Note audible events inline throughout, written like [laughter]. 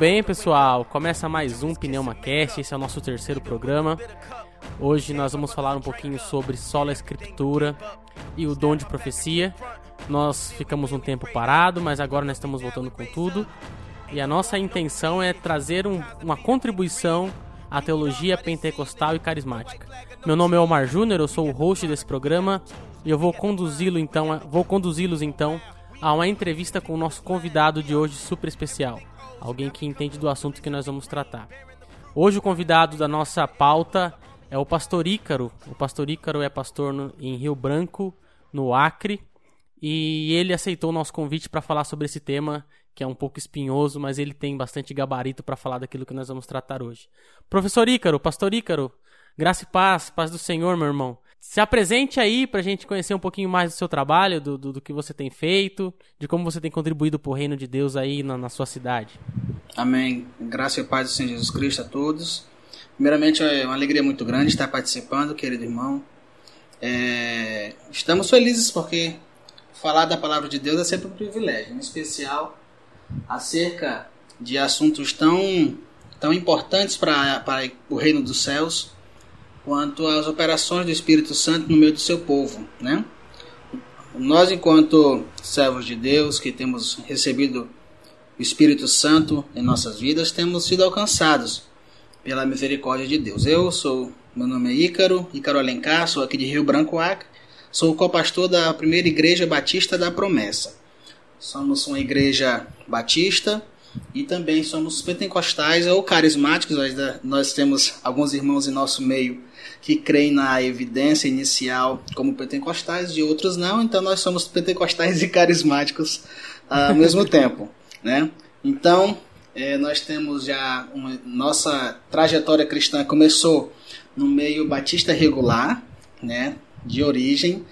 Bem, pessoal. Começa mais um PneumaCast. Esse é o nosso terceiro programa. Hoje nós vamos falar um pouquinho sobre sola escritura e o dom de profecia. Nós ficamos um tempo parado, mas agora nós estamos voltando com tudo. E a nossa intenção é trazer um, uma contribuição à teologia pentecostal e carismática. Meu nome é Omar Júnior, eu sou o host desse programa e eu vou conduzi-lo então, vou conduzi-los então a uma entrevista com o nosso convidado de hoje super especial alguém que entende do assunto que nós vamos tratar. Hoje o convidado da nossa pauta é o pastor Ícaro. O pastor Ícaro é pastor no, em Rio Branco, no Acre, e ele aceitou o nosso convite para falar sobre esse tema que é um pouco espinhoso, mas ele tem bastante gabarito para falar daquilo que nós vamos tratar hoje. Professor Ícaro, pastor Ícaro, graça e paz, paz do Senhor, meu irmão. Se apresente aí para a gente conhecer um pouquinho mais do seu trabalho, do, do, do, que você tem feito, de como você tem contribuído para o reino de Deus aí na, na, sua cidade. Amém. Graça e paz do Senhor Jesus Cristo a todos. Primeiramente, é uma alegria muito grande estar participando, querido irmão. É... Estamos felizes porque falar da palavra de Deus é sempre um privilégio, em especial acerca de assuntos tão, tão importantes para o reino dos céus quanto às operações do Espírito Santo no meio do seu povo, né? Nós, enquanto servos de Deus, que temos recebido o Espírito Santo em nossas vidas, temos sido alcançados pela misericórdia de Deus. Eu sou, meu nome é Ícaro, Ícaro Alencar, sou aqui de Rio Branco, Acre, sou co-pastor da primeira igreja batista da Promessa. Somos uma igreja batista e também somos pentecostais ou carismáticos. Nós temos alguns irmãos em nosso meio que creem na evidência inicial como pentecostais e outros não, então nós somos pentecostais e carismáticos ao [laughs] mesmo tempo, né? Então, é, nós temos já uma, nossa trajetória cristã começou no meio batista regular, né, de origem.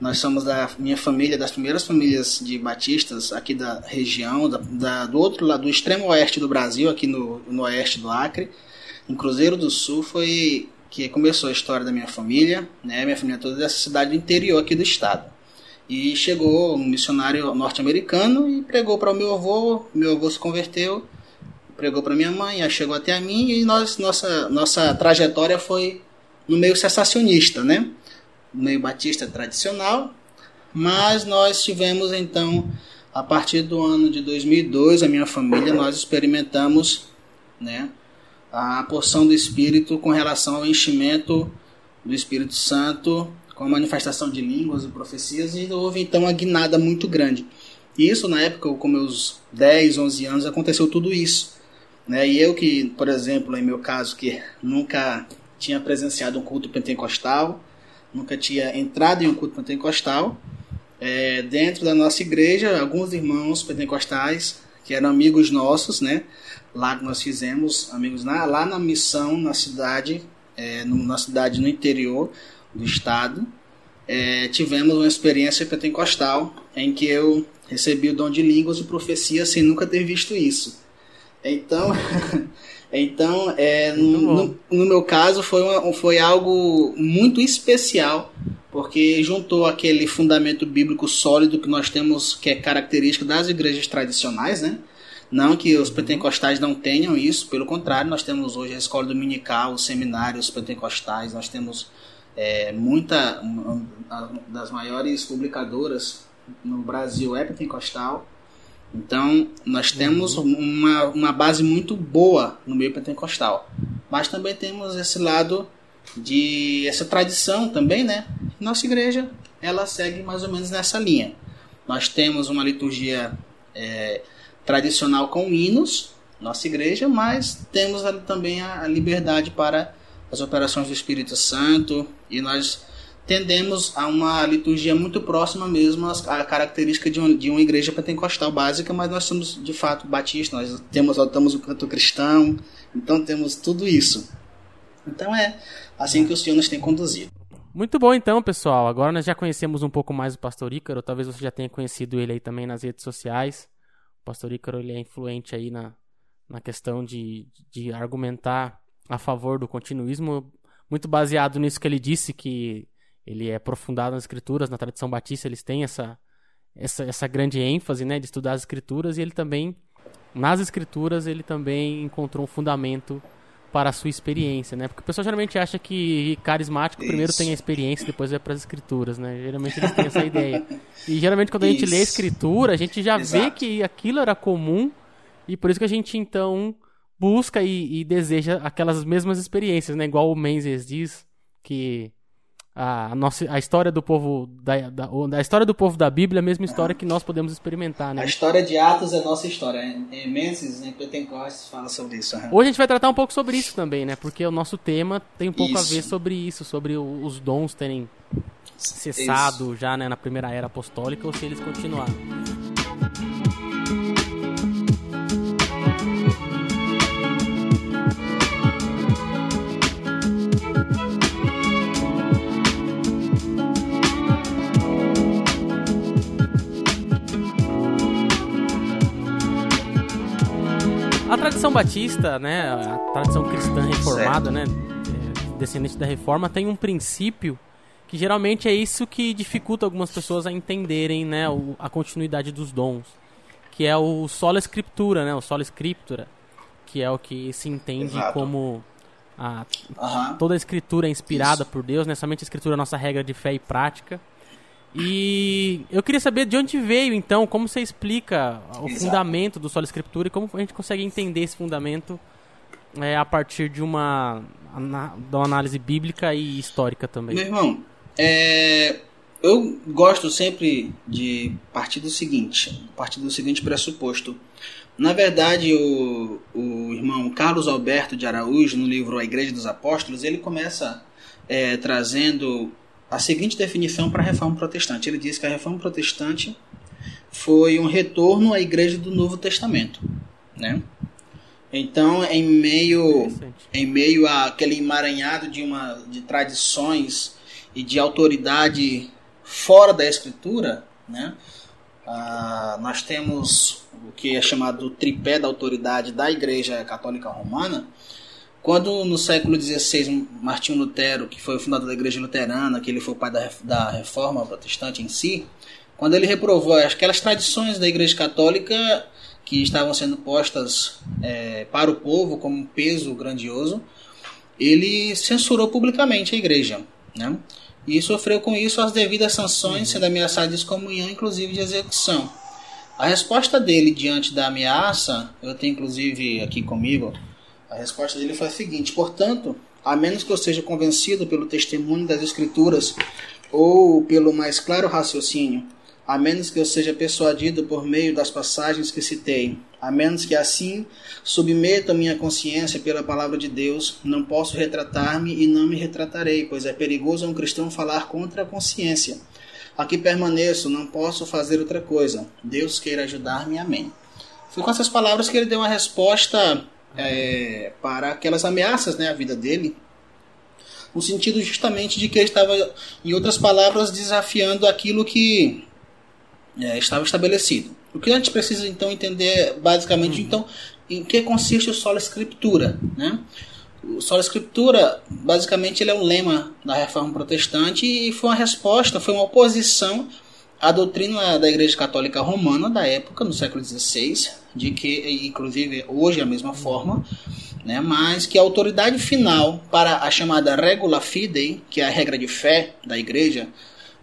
Nós somos da minha família, das primeiras famílias de batistas aqui da região, da, da, do outro lado, do extremo oeste do Brasil, aqui no, no oeste do Acre. Em Cruzeiro do Sul foi que começou a história da minha família, né? Minha família toda dessa cidade do interior aqui do estado. E chegou um missionário norte-americano e pregou para o meu avô, meu avô se converteu, pregou para minha mãe, chegou até a mim e nós, nossa, nossa trajetória foi no meio sensacionista, né? Meio batista tradicional, mas nós tivemos então, a partir do ano de 2002, a minha família, nós experimentamos, né? a porção do Espírito com relação ao enchimento do Espírito Santo, com a manifestação de línguas e profecias, e houve então uma guinada muito grande. E isso, na época, com meus 10, 11 anos, aconteceu tudo isso. Né? E eu que, por exemplo, em meu caso, que nunca tinha presenciado um culto pentecostal, nunca tinha entrado em um culto pentecostal, é, dentro da nossa igreja, alguns irmãos pentecostais, que eram amigos nossos, né? lá que nós fizemos, amigos, na, lá na missão, na cidade, é, no, na cidade no interior do estado, é, tivemos uma experiência pentecostal em que eu recebi o dom de línguas e profecia sem nunca ter visto isso. Então, [laughs] então é, no, no, no, meu caso foi, uma, foi algo muito especial porque juntou aquele fundamento bíblico sólido que nós temos, que é característico das igrejas tradicionais, né? Não que os pentecostais não tenham isso, pelo contrário, nós temos hoje a escola dominical, os seminários pentecostais, nós temos é, muita uma das maiores publicadoras no Brasil é pentecostal. Então, nós temos uhum. uma, uma base muito boa no meio pentecostal. Mas também temos esse lado de essa tradição também, né? Nossa igreja, ela segue mais ou menos nessa linha. Nós temos uma liturgia é, tradicional com hinos, nossa igreja, mas temos também a liberdade para as operações do Espírito Santo e nós tendemos a uma liturgia muito próxima mesmo à característica de, um, de uma igreja pentecostal básica, mas nós somos de fato batistas, nós temos adotamos o canto cristão, então temos tudo isso. Então é assim que o Senhor nos tem conduzido. Muito bom então, pessoal. Agora nós já conhecemos um pouco mais o Pastor Ícaro, talvez você já tenha conhecido ele aí também nas redes sociais. O Pastor Ícaro ele é influente aí na, na questão de, de argumentar a favor do continuismo, muito baseado nisso que ele disse, que ele é aprofundado nas escrituras, na tradição batista eles têm essa, essa, essa grande ênfase né, de estudar as escrituras, e ele também, nas escrituras, ele também encontrou um fundamento para a sua experiência, né? Porque o pessoal geralmente acha que carismático Isso. primeiro tem a experiência, depois vai para as escrituras, né? Geralmente eles têm essa ideia. E geralmente quando a gente Isso. lê a escritura, a gente já Exato. vê que aquilo era comum e por isso que a gente então busca e, e deseja aquelas mesmas experiências, né? Igual o Menzies diz que a, nossa, a história do povo da, da, a história do povo da Bíblia é a mesma história que nós podemos experimentar, né? A história de Atos é nossa história. Em Menses, em Pentecostes, fala sobre isso. Hoje a gente vai tratar um pouco sobre isso também, né? Porque o nosso tema tem um pouco isso. a ver sobre isso, sobre os dons terem cessado isso. já né, na primeira era apostólica ou se eles continuaram. A tradição batista, né, a tradição cristã reformada, certo. né, é, descendente da reforma, tem um princípio que geralmente é isso que dificulta algumas pessoas a entenderem, né, a continuidade dos dons, que é o sola escritura, né, o sola scriptura, que é o que se entende Exato. como a, uhum. toda a escritura é inspirada isso. por Deus, né, somente a escritura é a nossa regra de fé e prática. E eu queria saber de onde veio, então, como você explica o Exato. fundamento do Sola Escritura e como a gente consegue entender esse fundamento é, a partir de uma, de uma análise bíblica e histórica também. Meu irmão, é, eu gosto sempre de partir do seguinte, partir do seguinte pressuposto. Na verdade, o, o irmão Carlos Alberto de Araújo, no livro A Igreja dos Apóstolos, ele começa é, trazendo a seguinte definição para a reforma protestante. Ele diz que a reforma protestante foi um retorno à igreja do Novo Testamento, né? Então, em meio em meio àquele emaranhado de uma de tradições e de autoridade fora da escritura, né? Ah, nós temos o que é chamado tripé da autoridade da Igreja Católica Romana, quando no século XVI Martinho Lutero, que foi o fundador da Igreja Luterana, que ele foi o pai da, da Reforma Protestante em si, quando ele reprovou aquelas tradições da Igreja Católica que estavam sendo postas é, para o povo como um peso grandioso, ele censurou publicamente a Igreja, né? E sofreu com isso as devidas sanções, sendo ameaçado de excomunhão, inclusive de execução. A resposta dele diante da ameaça, eu tenho inclusive aqui comigo a resposta dele foi a seguinte: portanto, a menos que eu seja convencido pelo testemunho das Escrituras ou pelo mais claro raciocínio, a menos que eu seja persuadido por meio das passagens que citei, a menos que assim submeta minha consciência pela palavra de Deus, não posso retratar-me e não me retratarei, pois é perigoso um cristão falar contra a consciência. Aqui permaneço, não posso fazer outra coisa. Deus queira ajudar-me. Amém. Foi com essas palavras que ele deu uma resposta é, para aquelas ameaças né, à vida dele, no sentido justamente de que ele estava, em outras palavras, desafiando aquilo que é, estava estabelecido. O que a gente precisa então entender basicamente uhum. então em que consiste o solo escritura, né? O solo escritura, basicamente, ele é um lema da reforma protestante e foi uma resposta, foi uma oposição à doutrina da Igreja Católica Romana da época, no século XVI, de que, inclusive hoje é a mesma forma, né, mas que a autoridade final para a chamada regula fidei, que é a regra de fé da igreja,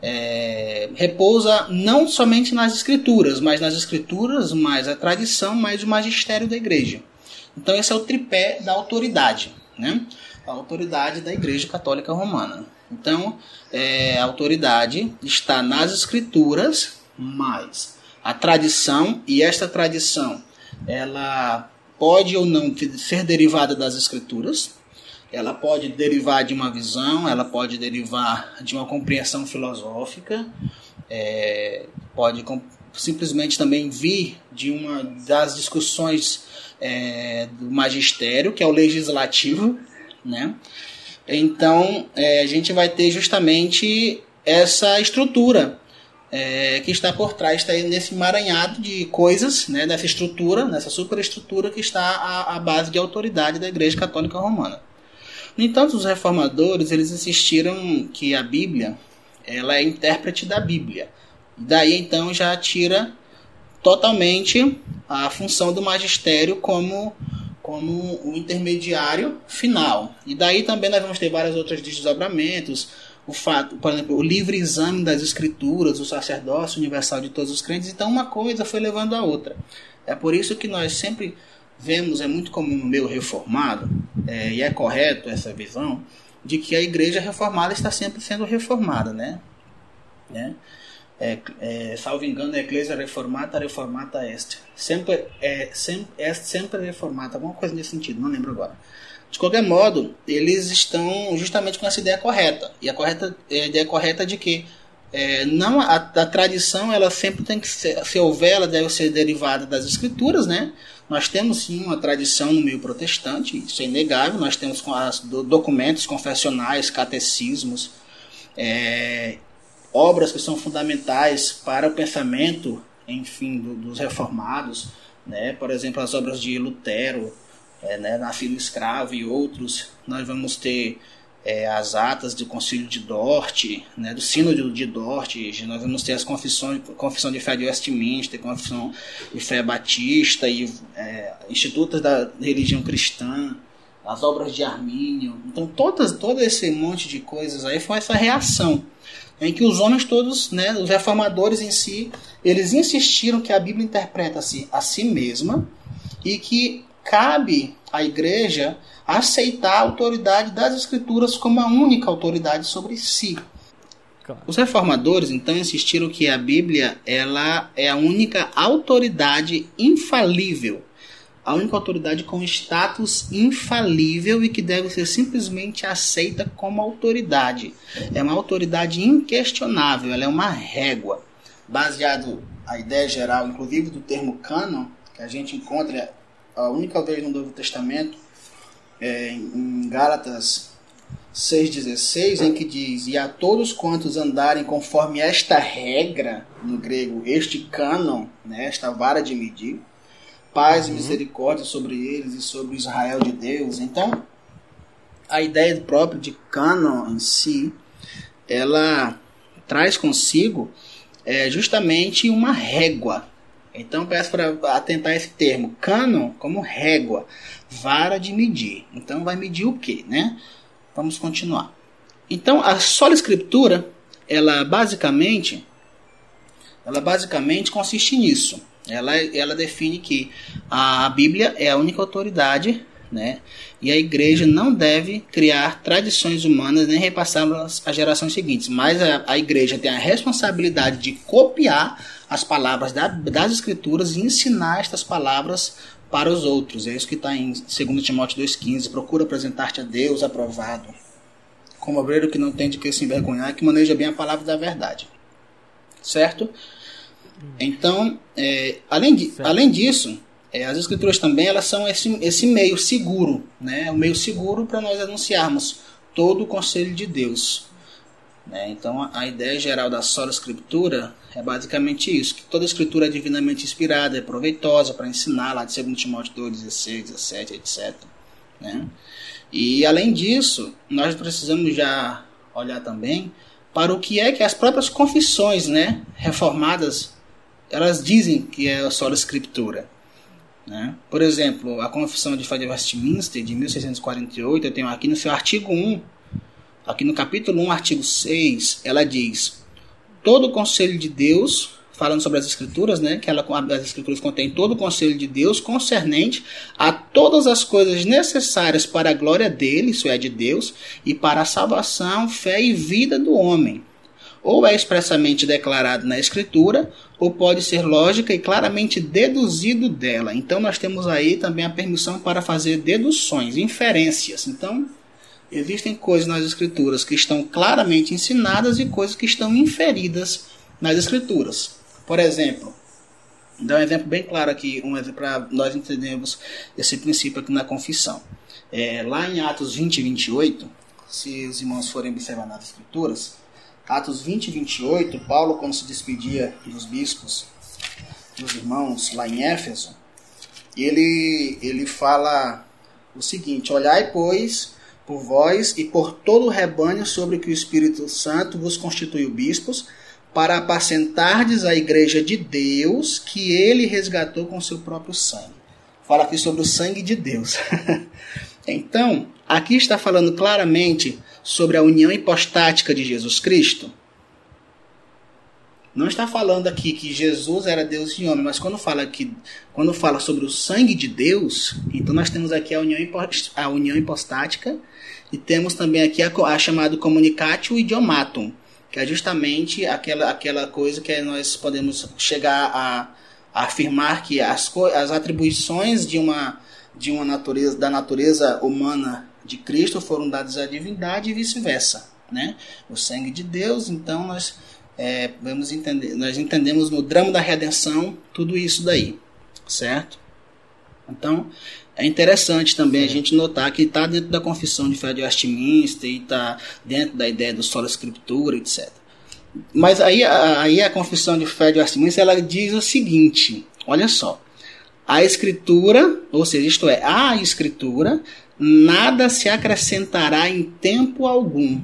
é, repousa não somente nas escrituras, mas nas escrituras, mais a tradição, mais o magistério da igreja. Então esse é o tripé da autoridade, né? A autoridade da Igreja Católica Romana. Então, é, a autoridade está nas escrituras, mais a tradição, e esta tradição ela pode ou não ser derivada das escrituras, ela pode derivar de uma visão, ela pode derivar de uma compreensão filosófica, é, pode simplesmente também vir de uma das discussões é, do magistério, que é o legislativo, né? Então é, a gente vai ter justamente essa estrutura é, que está por trás, está nesse emaranhado de coisas, né, nessa estrutura, nessa superestrutura que está a, a base de autoridade da Igreja Católica Romana. No entanto, os reformadores eles insistiram que a Bíblia ela é intérprete da Bíblia. Daí então já tira totalmente a função do magistério como como o intermediário final. E daí também nós vamos ter vários outros desdobramentos, o fato, por exemplo, o livre exame das escrituras, o sacerdócio universal de todos os crentes. Então uma coisa foi levando a outra. É por isso que nós sempre vemos, é muito comum no meio reformado, é, e é correto essa visão, de que a igreja reformada está sempre sendo reformada, né? né? É, é, salvo engano, a Igreja Reformata, Reformata Est. Sempre, é, sempre, é sempre reformata, alguma coisa nesse sentido, não lembro agora. De qualquer modo, eles estão justamente com essa ideia correta. E a, correta, a ideia correta de que é, não a, a, tradição ela sempre tem que ser, se houver, ela deve ser derivada das escrituras, né? Nós temos sim uma tradição no meio protestante, isso é inegável. Nós temos as, documentos confessionais, catecismos, é, obras que são fundamentais para o pensamento, enfim, do, dos reformados, né? Por exemplo, as obras de Lutero, é, né, Nascido Escravo e outros. Nós vamos ter é, as atas do Concílio de Dort, né, do Sínodo de Dort, nós vamos ter as confissões, confissão de fé de Westminster, confissão de fé batista e é, institutos da religião cristã, as obras de Armínio. Então, todas, todo esse monte de coisas aí foi essa reação em que os homens todos, né, os reformadores em si, eles insistiram que a Bíblia interpreta-se a si mesma e que cabe à igreja aceitar a autoridade das escrituras como a única autoridade sobre si. Claro. Os reformadores então insistiram que a Bíblia ela é a única autoridade infalível a única autoridade com status infalível e que deve ser simplesmente aceita como autoridade. É uma autoridade inquestionável, ela é uma régua. Baseado a ideia geral, inclusive do termo canon, que a gente encontra a única vez no Novo Testamento, é, em Gálatas 6,16, em que diz: E a todos quantos andarem conforme esta regra, no grego, este canon, né, esta vara de medir paz e uhum. misericórdia sobre eles e sobre Israel de Deus. Então, a ideia própria de canon em si, ela traz consigo é, justamente uma régua. Então, peço para atentar esse termo, canon como régua, vara de medir. Então, vai medir o que, né? Vamos continuar. Então, a sola escritura, ela basicamente, ela basicamente consiste nisso ela, ela define que a Bíblia é a única autoridade, né? E a igreja não deve criar tradições humanas nem repassá-las às gerações seguintes, mas a, a igreja tem a responsabilidade de copiar as palavras da, das escrituras e ensinar estas palavras para os outros. É isso que está em 2 Timóteo 2,15. Procura apresentar-te a Deus aprovado, como obreiro que não tem de que se envergonhar, que maneja bem a palavra da verdade. Certo? Então, é, além, de, além disso, é, as escrituras também elas são esse, esse meio seguro, né? o meio seguro para nós anunciarmos todo o conselho de Deus. Né? Então, a, a ideia geral da sola escritura é basicamente isso, que toda escritura é divinamente inspirada, é proveitosa para ensinar, lá de 2 Timóteo 2, 16, 17, etc. Né? E além disso, nós precisamos já olhar também para o que é que as próprias confissões né, reformadas elas dizem que é a sola escritura. Né? Por exemplo, a Confissão de Fé de Westminster, de 1648, eu tenho aqui no seu artigo 1, aqui no capítulo 1, artigo 6, ela diz: Todo o conselho de Deus, falando sobre as Escrituras, né, que ela, as Escrituras contêm todo o conselho de Deus concernente a todas as coisas necessárias para a glória dele, isso é, de Deus, e para a salvação, fé e vida do homem ou é expressamente declarado na Escritura, ou pode ser lógica e claramente deduzido dela. Então, nós temos aí também a permissão para fazer deduções, inferências. Então, existem coisas nas Escrituras que estão claramente ensinadas e coisas que estão inferidas nas Escrituras. Por exemplo, dar um exemplo bem claro aqui, um exemplo para nós entendermos esse princípio aqui na confissão. É, lá em Atos 20 e 28, se os irmãos forem observar nas Escrituras, Atos 20 e 28, Paulo, quando se despedia dos bispos, dos irmãos lá em Éfeso, ele, ele fala o seguinte: Olhai, pois, por vós e por todo o rebanho sobre que o Espírito Santo vos constituiu bispos, para apacentardes a igreja de Deus que ele resgatou com seu próprio sangue. Fala aqui sobre o sangue de Deus. [laughs] então, aqui está falando claramente sobre a união hipostática de Jesus Cristo. Não está falando aqui que Jesus era Deus e homem, mas quando fala que quando fala sobre o sangue de Deus, então nós temos aqui a união, a união hipostática e temos também aqui a, a chamada comunicatio idiomatum, que é justamente aquela, aquela coisa que nós podemos chegar a, a afirmar que as, as atribuições de uma, de uma natureza, da natureza humana de Cristo foram dadas à divindade e vice-versa. Né? O sangue de Deus, então nós, é, vamos entender, nós entendemos no drama da redenção tudo isso daí, certo? Então, é interessante também a gente notar que está dentro da confissão de fé de Westminster e está dentro da ideia do solo escritura, etc. Mas aí, aí a confissão de fé de Westminster ela diz o seguinte: olha só. A escritura, ou seja, isto é, a escritura, nada se acrescentará em tempo algum,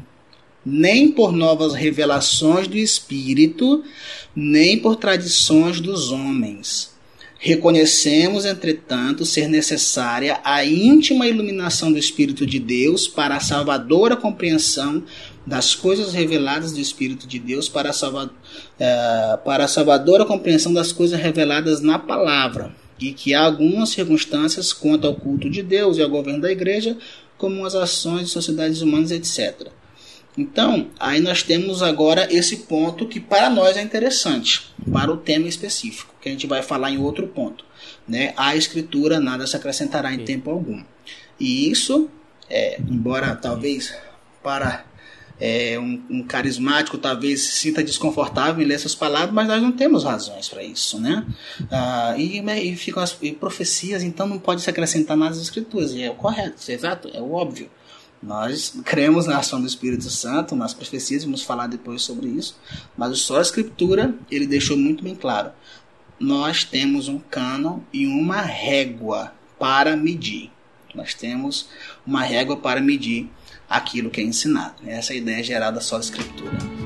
nem por novas revelações do Espírito, nem por tradições dos homens. Reconhecemos, entretanto, ser necessária a íntima iluminação do Espírito de Deus para a salvadora compreensão das coisas reveladas do Espírito de Deus para a, salva, uh, para a salvadora compreensão das coisas reveladas na palavra, e que há algumas circunstâncias quanto ao culto de Deus e ao governo da igreja, como as ações de sociedades humanas, etc. Então, aí nós temos agora esse ponto que para nós é interessante, para o tema específico, que a gente vai falar em outro ponto. Né? A escritura nada se acrescentará em tempo algum. E isso, é, embora talvez para é, um, um, carismático talvez se sinta desconfortável em ler essas palavras, mas nós não temos razões para isso, né? Ah, e, e ficam as e profecias, então não pode se acrescentar nada às escrituras, e é o correto, é exato, é o óbvio. Nós cremos na ação do Espírito Santo, nas profecias, vamos falar depois sobre isso, mas só a Escritura ele deixou muito bem claro. Nós temos um cânon e uma régua para medir. Nós temos uma régua para medir aquilo que é ensinado. Essa é a ideia geral da só Escritura.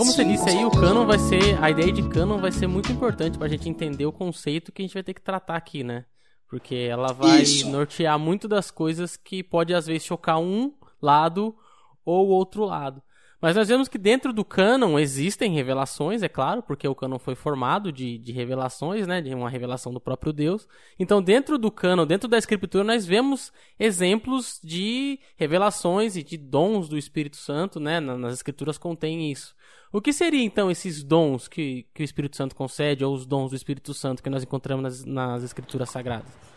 Como você disse aí, o canon vai ser. A ideia de canon vai ser muito importante pra gente entender o conceito que a gente vai ter que tratar aqui, né? Porque ela vai Isso. nortear muito das coisas que pode às vezes chocar um lado ou outro lado. Mas nós vemos que dentro do canon existem revelações, é claro, porque o canon foi formado de, de revelações, né, de uma revelação do próprio Deus. Então, dentro do canon, dentro da escritura, nós vemos exemplos de revelações e de dons do Espírito Santo, né, nas escrituras contém isso. O que seriam então esses dons que, que o Espírito Santo concede, ou os dons do Espírito Santo que nós encontramos nas, nas Escrituras Sagradas?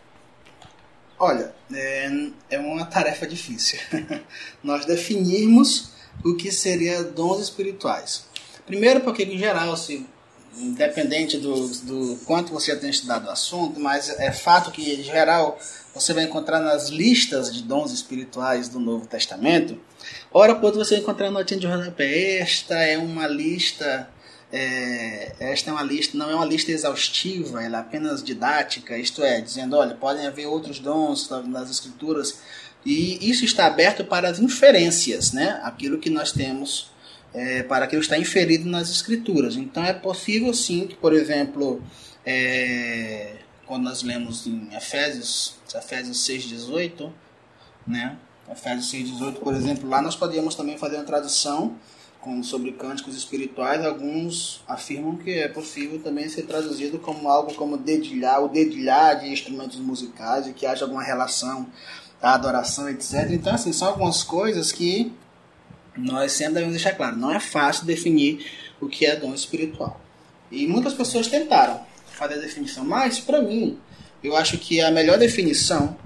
Olha, é, é uma tarefa difícil. [laughs] nós definirmos o que seria dons espirituais. Primeiro, porque em geral, se independente do, do quanto você tenha estudado o assunto, mas é fato que em geral você vai encontrar nas listas de dons espirituais do Novo Testamento Ora, quando você encontrar notinha de rodapé, esta é uma lista. É, esta é uma lista, não é uma lista exaustiva, ela é apenas didática, isto é, dizendo, olha, podem haver outros dons nas escrituras, e isso está aberto para as inferências, né? aquilo que nós temos, é, para aquilo que está inferido nas escrituras. Então é possível sim que, por exemplo, é, quando nós lemos em Efésios, Efésios 6,18, né? Efésios 6,18, por exemplo, lá nós podemos também fazer uma tradução sobre cânticos espirituais. Alguns afirmam que é possível também ser traduzido como algo como dedilhar, o dedilhar de instrumentos musicais e que haja alguma relação da adoração, etc. Então, assim, são algumas coisas que nós sempre devemos deixar claro. Não é fácil definir o que é dom espiritual. E muitas pessoas tentaram fazer a definição, mas para mim, eu acho que a melhor definição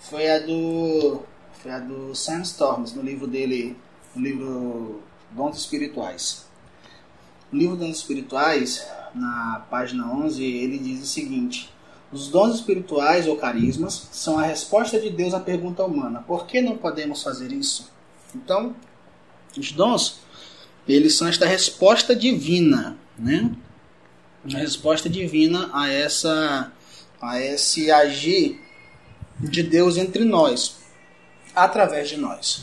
foi a do foi a do Sam Storms no livro dele, no livro Dons Espirituais. No livro Dons Espirituais, na página 11, ele diz o seguinte: Os dons espirituais ou carismas são a resposta de Deus à pergunta humana: por que não podemos fazer isso? Então, os dons, eles são esta resposta divina, né? A resposta divina a essa a esse agir de Deus entre nós, através de nós.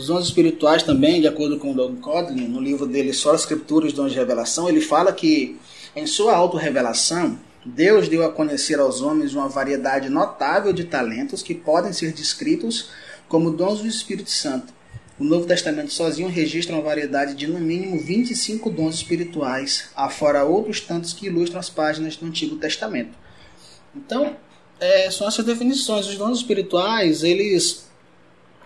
Os dons espirituais também, de acordo com Don Codlin, no livro dele Só as Escrituras, Dons de Revelação, ele fala que em sua auto-revelação, Deus deu a conhecer aos homens uma variedade notável de talentos que podem ser descritos como dons do Espírito Santo. O Novo Testamento sozinho registra uma variedade de no mínimo 25 dons espirituais, afora outros tantos que ilustram as páginas do Antigo Testamento. Então, é, são essas definições. Os dons espirituais, eles,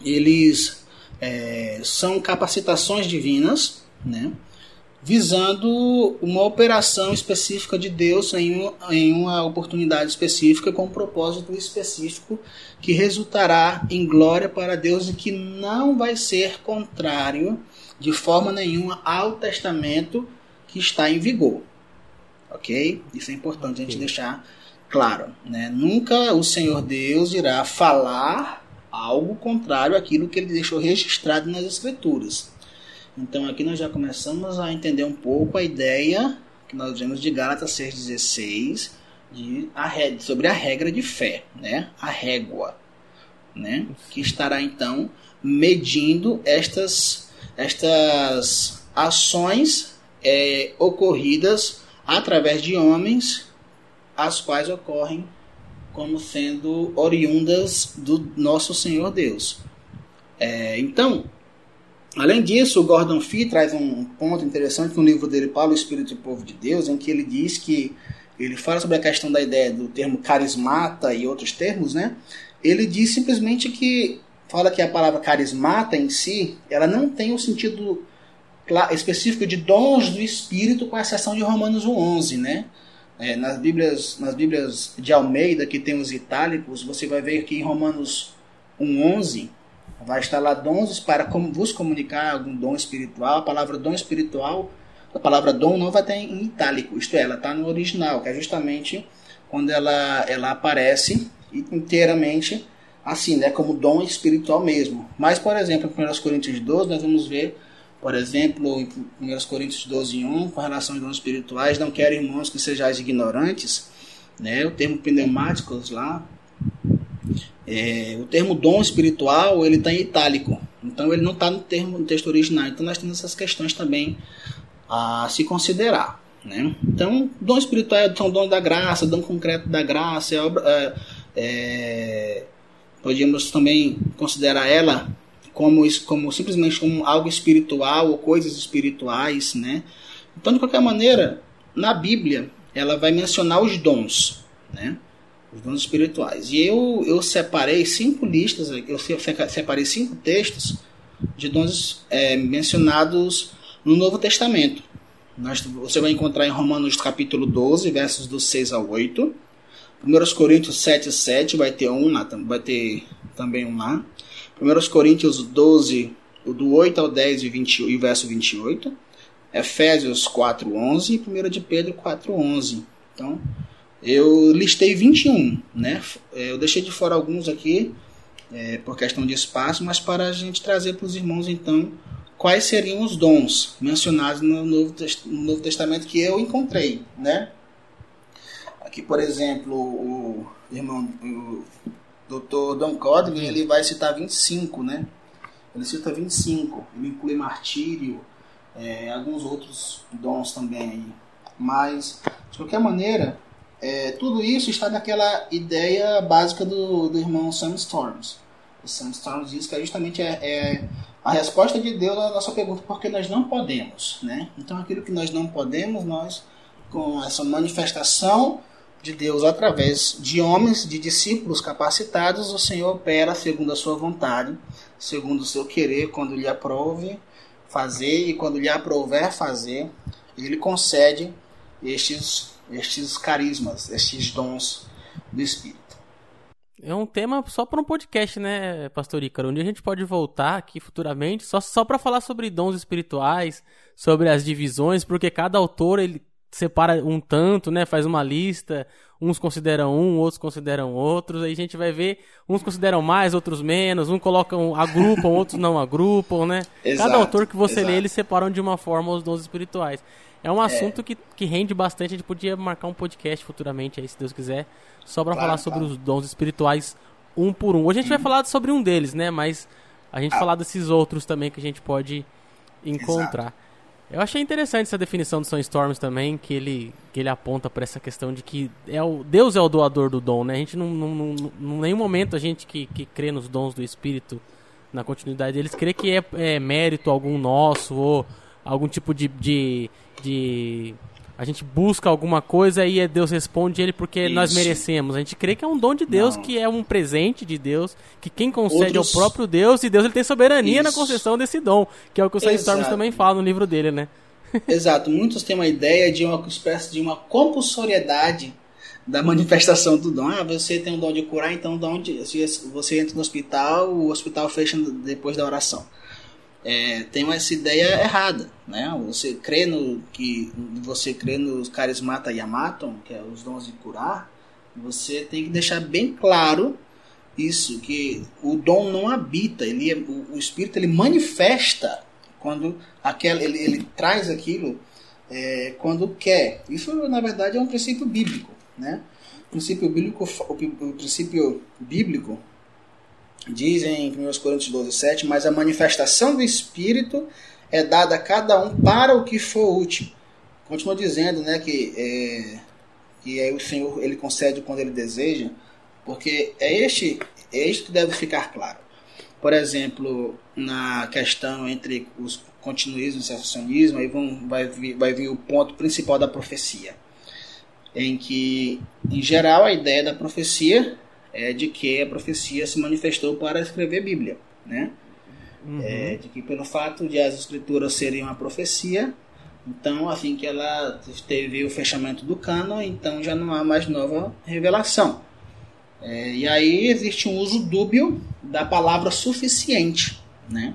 eles é, são capacitações divinas, né? visando uma operação específica de Deus em uma, em uma oportunidade específica com um propósito específico que resultará em glória para Deus e que não vai ser contrário de forma nenhuma ao testamento que está em vigor. Ok? Isso é importante a gente deixar claro. Né? Nunca o Senhor Deus irá falar algo contrário àquilo que ele deixou registrado nas Escrituras. Então aqui nós já começamos a entender um pouco a ideia que nós vemos de Gálatas 6,16 de a, sobre a regra de fé, né? a régua, né? que estará então medindo estas, estas ações é, ocorridas através de homens, as quais ocorrem como sendo oriundas do nosso Senhor Deus. É, então, Além disso, o Gordon Fee traz um ponto interessante no livro dele, Paulo, Espírito e Povo de Deus, em que ele diz que ele fala sobre a questão da ideia do termo carismata e outros termos, né? Ele diz simplesmente que fala que a palavra carismata em si, ela não tem o um sentido específico de dons do Espírito, com exceção de Romanos 11, né? É, nas, Bíblias, nas Bíblias de Almeida, que tem os itálicos, você vai ver que em Romanos 1,11 vai estar lá dons para vos comunicar algum dom espiritual. A palavra dom espiritual, a palavra dom não vai estar em itálico, isto é, ela está no original, que é justamente quando ela, ela aparece inteiramente assim, né, como dom espiritual mesmo. Mas, por exemplo, em 1 Coríntios 12, nós vamos ver, por exemplo, em 1 Coríntios 12, 1, com relação aos dons espirituais, não quero, irmãos, que sejais ignorantes, né, o termo pneumáticos lá, é, o termo dom espiritual ele está em itálico, então ele não está no termo no texto original. Então nós temos essas questões também a se considerar. Né? Então, dom espiritual é o dom da graça, dom concreto da graça, é, é, é, podíamos também considerar ela como, como simplesmente como algo espiritual ou coisas espirituais. Né? Então, de qualquer maneira, na Bíblia, ela vai mencionar os dons. Né? os dons espirituais. E eu, eu separei cinco listas, eu separei cinco textos de dons é, mencionados no Novo Testamento. Nós, você vai encontrar em Romanos capítulo 12, versos do 6 ao 8. 1 Coríntios 7, 7 vai ter um lá, vai ter também um lá. 1 Coríntios 12, do 8 ao 10 e, 20, e verso 28. Efésios 4, 11 e 1 de Pedro 4, 11. Então, eu listei 21, né? É, eu deixei de fora alguns aqui é, por questão de espaço, mas para a gente trazer para os irmãos então quais seriam os dons mencionados no Novo, no Novo Testamento que eu encontrei, né? Aqui, por exemplo, o irmão, o Dr. Don Codlin, ele vai citar 25, né? Ele cita 25, ele inclui martírio, é, alguns outros dons também aí. Mas, de qualquer maneira, é, tudo isso está naquela ideia básica do, do irmão Sam Storms. O Sandstorm diz que justamente é, é, a resposta de Deus à nossa pergunta, porque nós não podemos, né? Então aquilo que nós não podemos, nós com essa manifestação de Deus através de homens, de discípulos capacitados, o Senhor opera segundo a sua vontade, segundo o seu querer, quando lhe aprove fazer e quando lhe aprouver fazer, ele concede estes estes carismas, estes dons do Espírito. É um tema só para um podcast, né, Pastor Ícaro? Onde a gente pode voltar aqui futuramente só, só para falar sobre dons espirituais, sobre as divisões, porque cada autor ele separa um tanto, né? Faz uma lista, uns consideram um, outros consideram outros, aí a gente vai ver, uns consideram mais, outros menos, uns colocam, agrupam, [laughs] outros não agrupam, né? Exato, Cada autor que você exato. lê, eles separam de uma forma os dons espirituais. É um assunto é. Que, que rende bastante. A gente podia marcar um podcast futuramente aí, se Deus quiser, só para claro, falar sobre claro. os dons espirituais um por um. Hoje a gente vai falar sobre um deles, né? Mas a gente ah. falar desses outros também que a gente pode encontrar. Exato. Eu achei interessante essa definição do São Storms também, que ele, que ele aponta para essa questão de que é o, Deus é o doador do dom, né? A gente não, nenhum momento a gente que, que crê nos dons do Espírito, na continuidade deles, crê que é, é mérito algum nosso ou algum tipo de, de, de a gente busca alguma coisa e Deus responde ele porque Isso. nós merecemos. A gente crê que é um dom de Deus, Não. que é um presente de Deus, que quem concede Outros... é o próprio Deus e Deus ele tem soberania Isso. na concessão desse dom, que é o que o Sam Storms também fala no livro dele, né? Exato. Muitos têm uma ideia de uma espécie de uma compulsoriedade da manifestação do dom. Ah, você tem um dom de curar, então dom de, você entra no hospital, o hospital fecha depois da oração é, tem essa ideia errada, né? Você crê no que você crê nos carismata Yamaton, que é os dons de curar, você tem que deixar bem claro isso que o dom não habita, ele é, o, o, espírito ele manifesta quando aquela ele, ele traz aquilo é, quando quer. Isso na verdade é um princípio bíblico, né? O princípio bíblico, o princípio bíblico Dizem em 1 Coríntios 12, 7, mas a manifestação do Espírito é dada a cada um para o que for útil. Continua dizendo né, que, é, que é o Senhor ele concede quando ele deseja, porque é este, é este que deve ficar claro. Por exemplo, na questão entre os continuismo e o aí vão, vai, vir, vai vir o ponto principal da profecia, em que, em geral, a ideia da profecia é de que a profecia se manifestou para escrever Bíblia, né? Uhum. É, de que pelo fato de as escrituras serem uma profecia, então assim que ela teve o fechamento do cano, então já não há mais nova revelação. É, e aí existe um uso dúbio da palavra suficiente, né?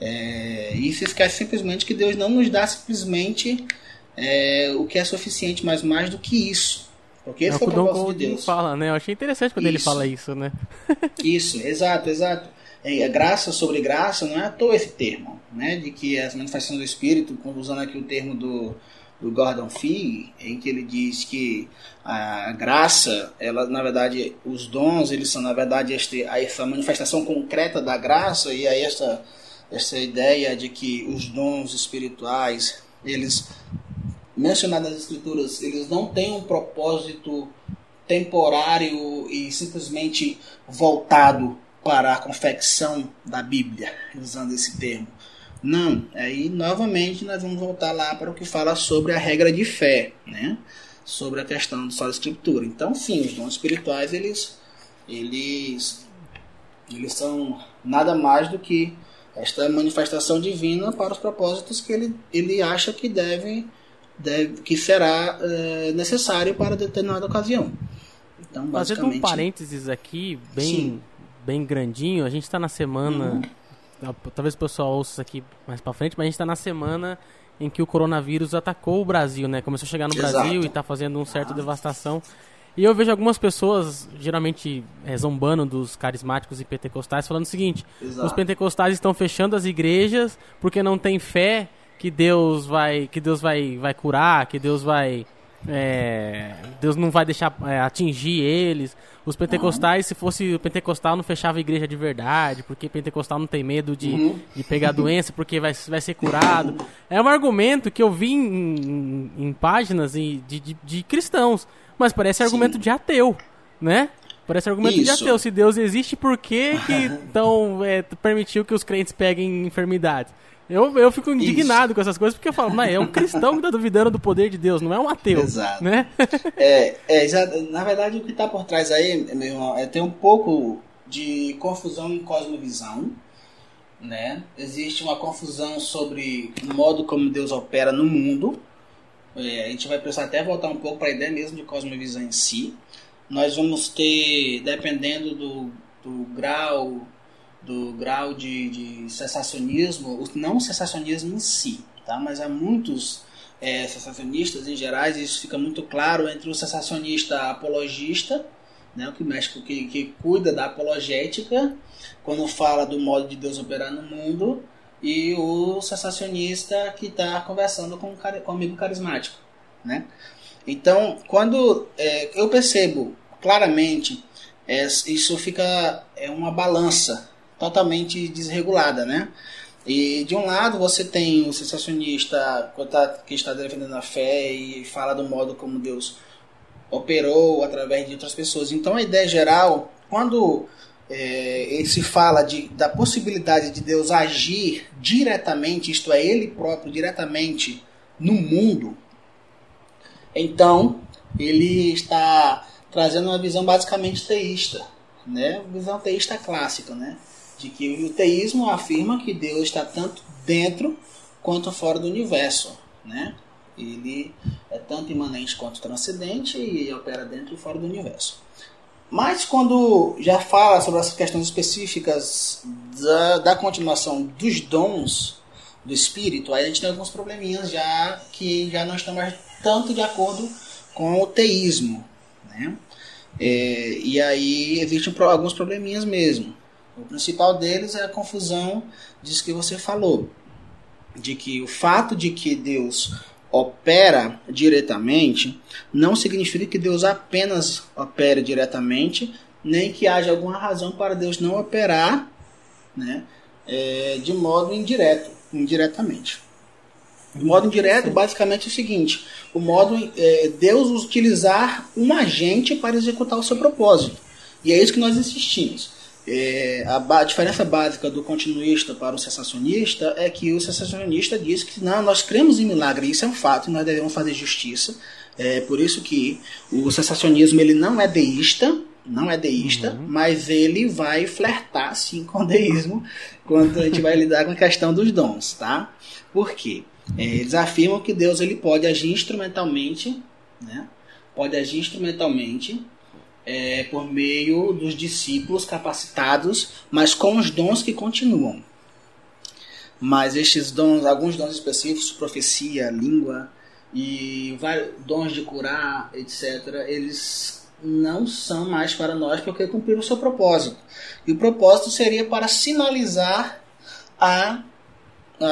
É, e se esquece simplesmente que Deus não nos dá simplesmente é, o que é suficiente, mas mais do que isso. Porque esse é, o propósito de Deus. fala, né? Eu achei interessante quando isso. ele fala isso, né? [laughs] isso, exato, exato. É, graça sobre graça não é à toa esse termo, né? De que as manifestações do Espírito, usando aqui o termo do, do Gordon Fee, em que ele diz que a graça, ela na verdade, os dons, eles são na verdade este, essa manifestação concreta da graça e aí essa essa ideia de que os dons espirituais, eles mencionados nas escrituras, eles não têm um propósito temporário e simplesmente voltado para a confecção da Bíblia, usando esse termo. Não, aí novamente nós vamos voltar lá para o que fala sobre a regra de fé, né? Sobre a questão do só escritura. Então, sim, os dons espirituais eles eles eles são nada mais do que esta manifestação divina para os propósitos que ele, ele acha que devem deve, que será é, necessário para determinada ocasião. Então, basicamente... Fazendo um parênteses aqui, bem, bem grandinho, a gente está na semana. Uhum. Talvez o pessoal ouça isso aqui mais para frente, mas a gente está na semana em que o coronavírus atacou o Brasil, né? Começou a chegar no Exato. Brasil e está fazendo um certo ah. devastação. E eu vejo algumas pessoas, geralmente é, zombando dos carismáticos e pentecostais, falando o seguinte: Exato. os pentecostais estão fechando as igrejas porque não tem fé que Deus vai que Deus vai vai curar, que Deus vai é, Deus não vai deixar é, atingir eles. Os pentecostais, se fosse o pentecostal, não fechava a igreja de verdade, porque pentecostal não tem medo de, uhum. de pegar doença, porque vai, vai ser curado. É um argumento que eu vi em, em, em páginas de, de, de, cristãos, mas parece Sim. argumento de ateu, né? Parece argumento Isso. de ateu. Se Deus existe, por que, que [laughs] então, é, permitiu que os crentes peguem enfermidades? Eu, eu fico indignado Isso. com essas coisas porque eu falo, não, é um cristão que está duvidando do poder de Deus, não é um ateu. Exato. Né? [laughs] é, é, na verdade, o que está por trás aí, meu irmão, é ter um pouco de confusão em cosmovisão. Né? Existe uma confusão sobre o modo como Deus opera no mundo. É, a gente vai precisar até voltar um pouco para a ideia mesmo de cosmovisão em si. Nós vamos ter, dependendo do, do grau do grau de, de sensacionismo, não sensacionismo em si, tá? mas há muitos é, sensacionistas em geral, isso fica muito claro entre o sensacionista apologista, né, o que mexe que, que cuida da apologética, quando fala do modo de Deus operar no mundo, e o sensacionista que está conversando com, com um amigo carismático. Né? Então, quando é, eu percebo claramente, é, isso fica é uma balança totalmente desregulada, né? E de um lado você tem o sensacionista que está defendendo a fé e fala do modo como Deus operou através de outras pessoas. Então a ideia geral, quando é, se fala de, da possibilidade de Deus agir diretamente, isto é, Ele próprio diretamente no mundo, então ele está trazendo uma visão basicamente teísta, né? Visão teísta clássica, né? De que o teísmo afirma que Deus está tanto dentro quanto fora do universo, né? Ele é tanto imanente quanto transcendente e opera dentro e fora do universo. Mas quando já fala sobre as questões específicas da, da continuação dos dons do Espírito, aí a gente tem alguns probleminhas já que já não estão mais tanto de acordo com o teísmo, né? É, e aí existem alguns probleminhas mesmo. O principal deles é a confusão disso que você falou, de que o fato de que Deus opera diretamente não significa que Deus apenas opere diretamente, nem que haja alguma razão para Deus não operar né, é, de modo indireto, indiretamente. O modo indireto, basicamente, é o seguinte: o modo é Deus utilizar um agente para executar o seu propósito. E é isso que nós insistimos. É, a, a, diferença básica do continuista para o sensacionista é que o sensacionista diz que não, nós cremos em milagre, isso é um fato, e nós devemos fazer justiça. É por isso que o sensacionismo ele não é deísta, não é deísta, uhum. mas ele vai flertar sim com o deísmo quando a gente vai lidar com a questão dos dons, tá? Por quê? É, eles afirmam que Deus ele pode agir instrumentalmente, né? Pode agir instrumentalmente é, por meio dos discípulos capacitados, mas com os dons que continuam. Mas estes dons, alguns dons específicos, profecia, língua e vários dons de curar, etc., eles não são mais para nós porque cumpriram o seu propósito. E o propósito seria para sinalizar a, a,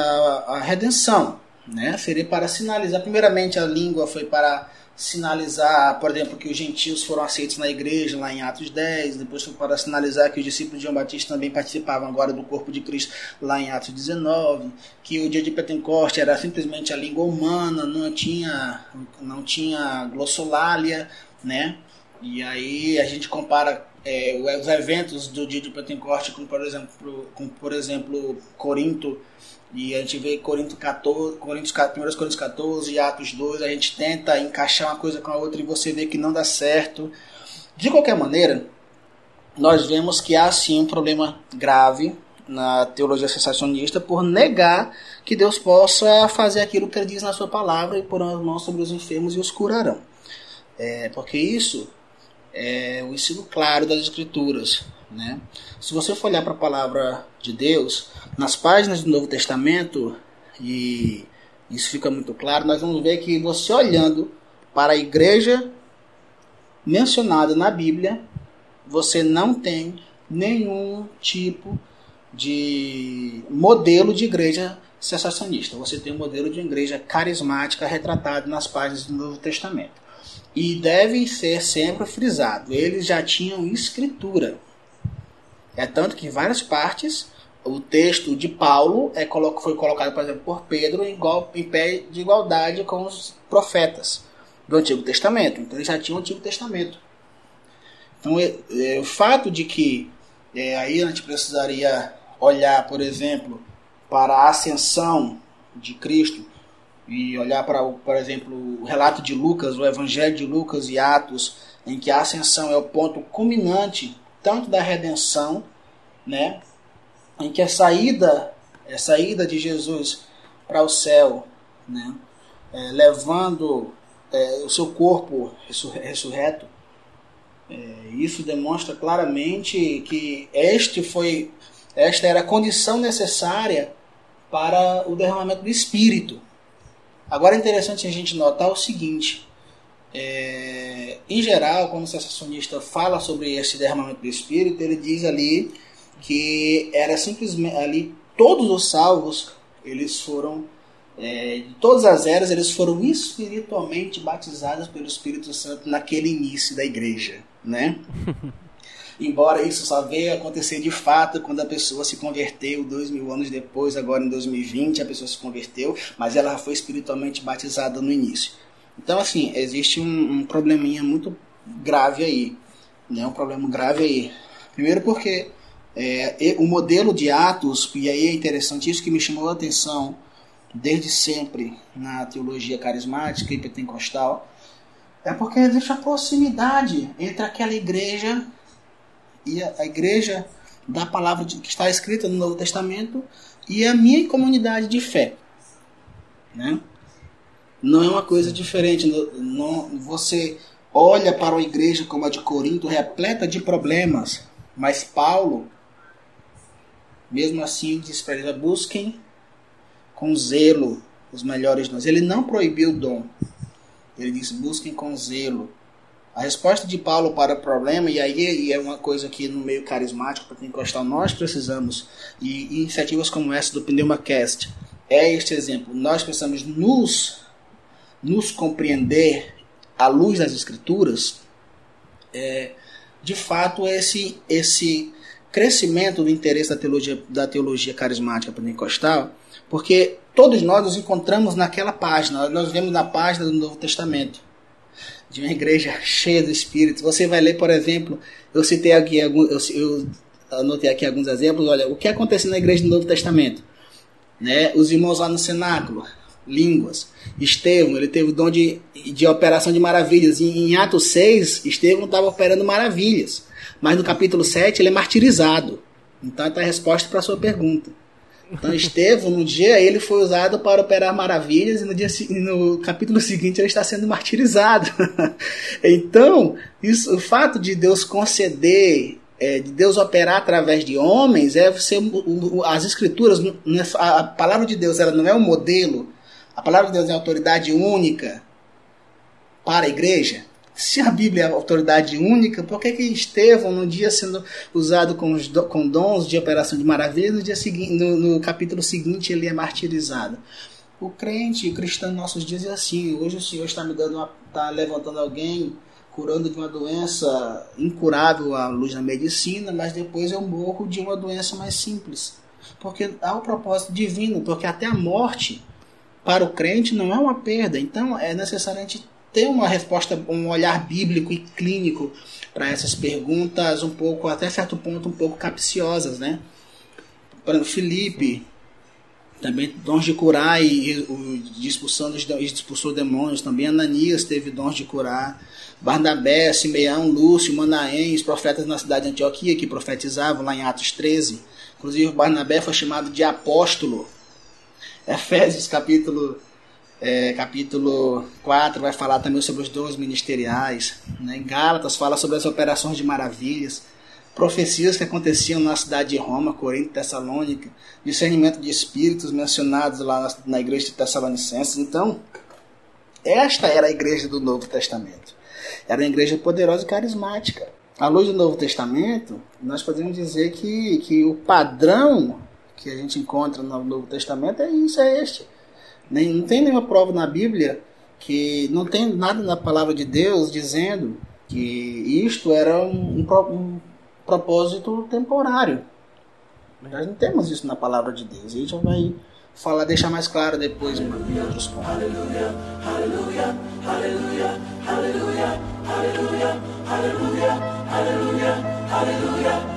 a redenção. Né? Seria para sinalizar, primeiramente, a língua foi para sinalizar, por exemplo, que os gentios foram aceitos na igreja, lá em Atos 10, depois foi para sinalizar que os discípulos de João Batista também participavam agora do corpo de Cristo, lá em Atos 19, que o dia de Pentecoste era simplesmente a língua humana, não tinha, não tinha glossolalia, né? E aí a gente compara é, os eventos do dia de Pentecoste com, por exemplo, com, por exemplo, Corinto, e a gente vê Coríntios 14, Coríntios, 1 Coríntios 14 e Atos 2, a gente tenta encaixar uma coisa com a outra e você vê que não dá certo. De qualquer maneira, nós vemos que há sim um problema grave na teologia sensacionista por negar que Deus possa fazer aquilo que ele diz na sua palavra e pôr as mãos sobre os enfermos e os curarão. É, porque isso é o ensino claro das Escrituras. Né? Se você for olhar para a palavra de Deus, nas páginas do Novo Testamento, e isso fica muito claro, nós vamos ver que você olhando para a igreja mencionada na Bíblia, você não tem nenhum tipo de modelo de igreja sensacionista. Você tem um modelo de igreja carismática retratado nas páginas do Novo Testamento. E deve ser sempre frisado: eles já tinham escritura. É tanto que em várias partes o texto de Paulo é, foi colocado, por exemplo, por Pedro em, igual, em pé de igualdade com os profetas do Antigo Testamento. Então eles já tinham o Antigo Testamento. Então, é, é, o fato de que é, aí a gente precisaria olhar, por exemplo, para a ascensão de Cristo e olhar para, por exemplo, o relato de Lucas, o Evangelho de Lucas e Atos, em que a ascensão é o ponto culminante tanto da redenção, né, em que a saída, a saída de Jesus para o céu, né, é, levando é, o seu corpo ressurreto, é, isso demonstra claramente que este foi, esta era a condição necessária para o derramamento do Espírito. Agora é interessante a gente notar o seguinte: é, em geral, quando o sensacionista fala sobre esse derramamento do Espírito, ele diz ali que era simplesmente ali todos os salvos eles foram é, de todas as eras eles foram espiritualmente batizados pelo Espírito Santo naquele início da igreja, né? [laughs] Embora isso só veio acontecer de fato quando a pessoa se converteu dois mil anos depois, agora em 2020 a pessoa se converteu, mas ela foi espiritualmente batizada no início. Então, assim, existe um, um probleminha muito grave aí, né? Um problema grave aí. Primeiro porque é, o modelo de Atos, e aí é interessante isso que me chamou a atenção desde sempre na teologia carismática e pentecostal, é porque existe a proximidade entre aquela igreja e a, a igreja da palavra de, que está escrita no Novo Testamento e a minha comunidade de fé. Né? Não é uma coisa diferente. Não, você olha para uma igreja como a de Corinto, repleta de problemas, mas Paulo, mesmo assim, diz para eles: busquem com zelo os melhores dons. Ele não proibiu o dom. Ele disse: busquem com zelo a resposta de Paulo para o problema, e aí é uma coisa que no meio carismático, para encostar, nós precisamos, e iniciativas como essa do PneumaCast é este exemplo. Nós precisamos nos, nos compreender à luz das Escrituras, é, de fato, esse, esse crescimento do interesse da teologia, da teologia carismática pentecostal, porque todos nós nos encontramos naquela página, nós vemos na página do Novo Testamento de uma igreja cheia do Espírito. Você vai ler, por exemplo, eu citei aqui alguns, eu, eu anotei aqui alguns exemplos. Olha, o que aconteceu na igreja do Novo Testamento? Né? Os irmãos lá no cenáculo, línguas. Estevão, ele teve o dom de, de operação de maravilhas. Em, em Atos 6, Estevão estava operando maravilhas. Mas no capítulo 7, ele é martirizado. Então, está a resposta para a sua pergunta. Então, Estevão, no dia, ele foi usado para operar maravilhas e no, dia, no capítulo seguinte ele está sendo martirizado. [laughs] então, isso, o fato de Deus conceder, é, de Deus operar através de homens, é as escrituras, é, a palavra de Deus ela não é um modelo, a palavra de Deus é autoridade única para a igreja. Se a Bíblia é a autoridade única, por que, que Estevão, no dia sendo usado com, os, com dons de operação de maravilha, no, dia seguinte, no, no capítulo seguinte ele é martirizado? O crente, o cristão em nossos dias é assim. Hoje o Senhor está me dando, uma, está levantando alguém, curando de uma doença incurável à luz da medicina, mas depois eu morro de uma doença mais simples. Porque há um propósito divino, porque até a morte para o crente não é uma perda. Então é necessário a gente ter uma resposta, um olhar bíblico e clínico para essas perguntas um pouco, até certo ponto, um pouco capciosas, né? Por exemplo, Felipe, também dons de curar e, o de expulsão dos expulsou demônios, também Ananias teve dons de curar. Barnabé, Simeão, Lúcio, Manaém, os profetas na cidade de Antioquia que profetizavam lá em Atos 13. Inclusive Barnabé foi chamado de apóstolo. Efésios capítulo é, capítulo 4 vai falar também sobre os dons ministeriais. Né? Em Gálatas fala sobre as operações de maravilhas, profecias que aconteciam na cidade de Roma, Corinto, Tessalônica, discernimento de espíritos mencionados lá na, na igreja de Tessalonicenses. Então, esta era a igreja do Novo Testamento. Era uma igreja poderosa e carismática. À luz do Novo Testamento, nós podemos dizer que, que o padrão que a gente encontra no Novo Testamento é isso, é este nem, não tem nenhuma prova na Bíblia que não tem nada na palavra de Deus dizendo que isto era um, um, propósito temporário. Nós não temos isso na palavra de Deus. A gente vai falar, deixar mais claro depois em outros pontos. Aleluia, aleluia, aleluia, aleluia, aleluia, aleluia.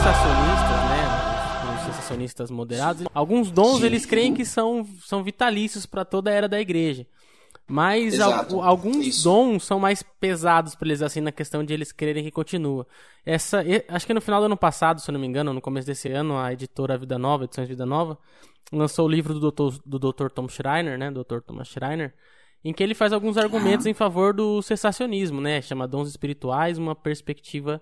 Sensacionistas, né, os sensacionistas moderados, alguns dons Sim. eles creem que são, são vitalícios para toda a era da igreja. Mas al- alguns Isso. dons são mais pesados para eles assim na questão de eles crerem que continua. Essa, acho que no final do ano passado, se eu não me engano, no começo desse ano, a editora Vida Nova, Edições Vida Nova, lançou o livro do Dr. do Dr. Tom Schreiner, né, Dr. Thomas Schreiner, em que ele faz alguns argumentos em favor do cessacionismo, né? Chama Dons Espirituais, uma perspectiva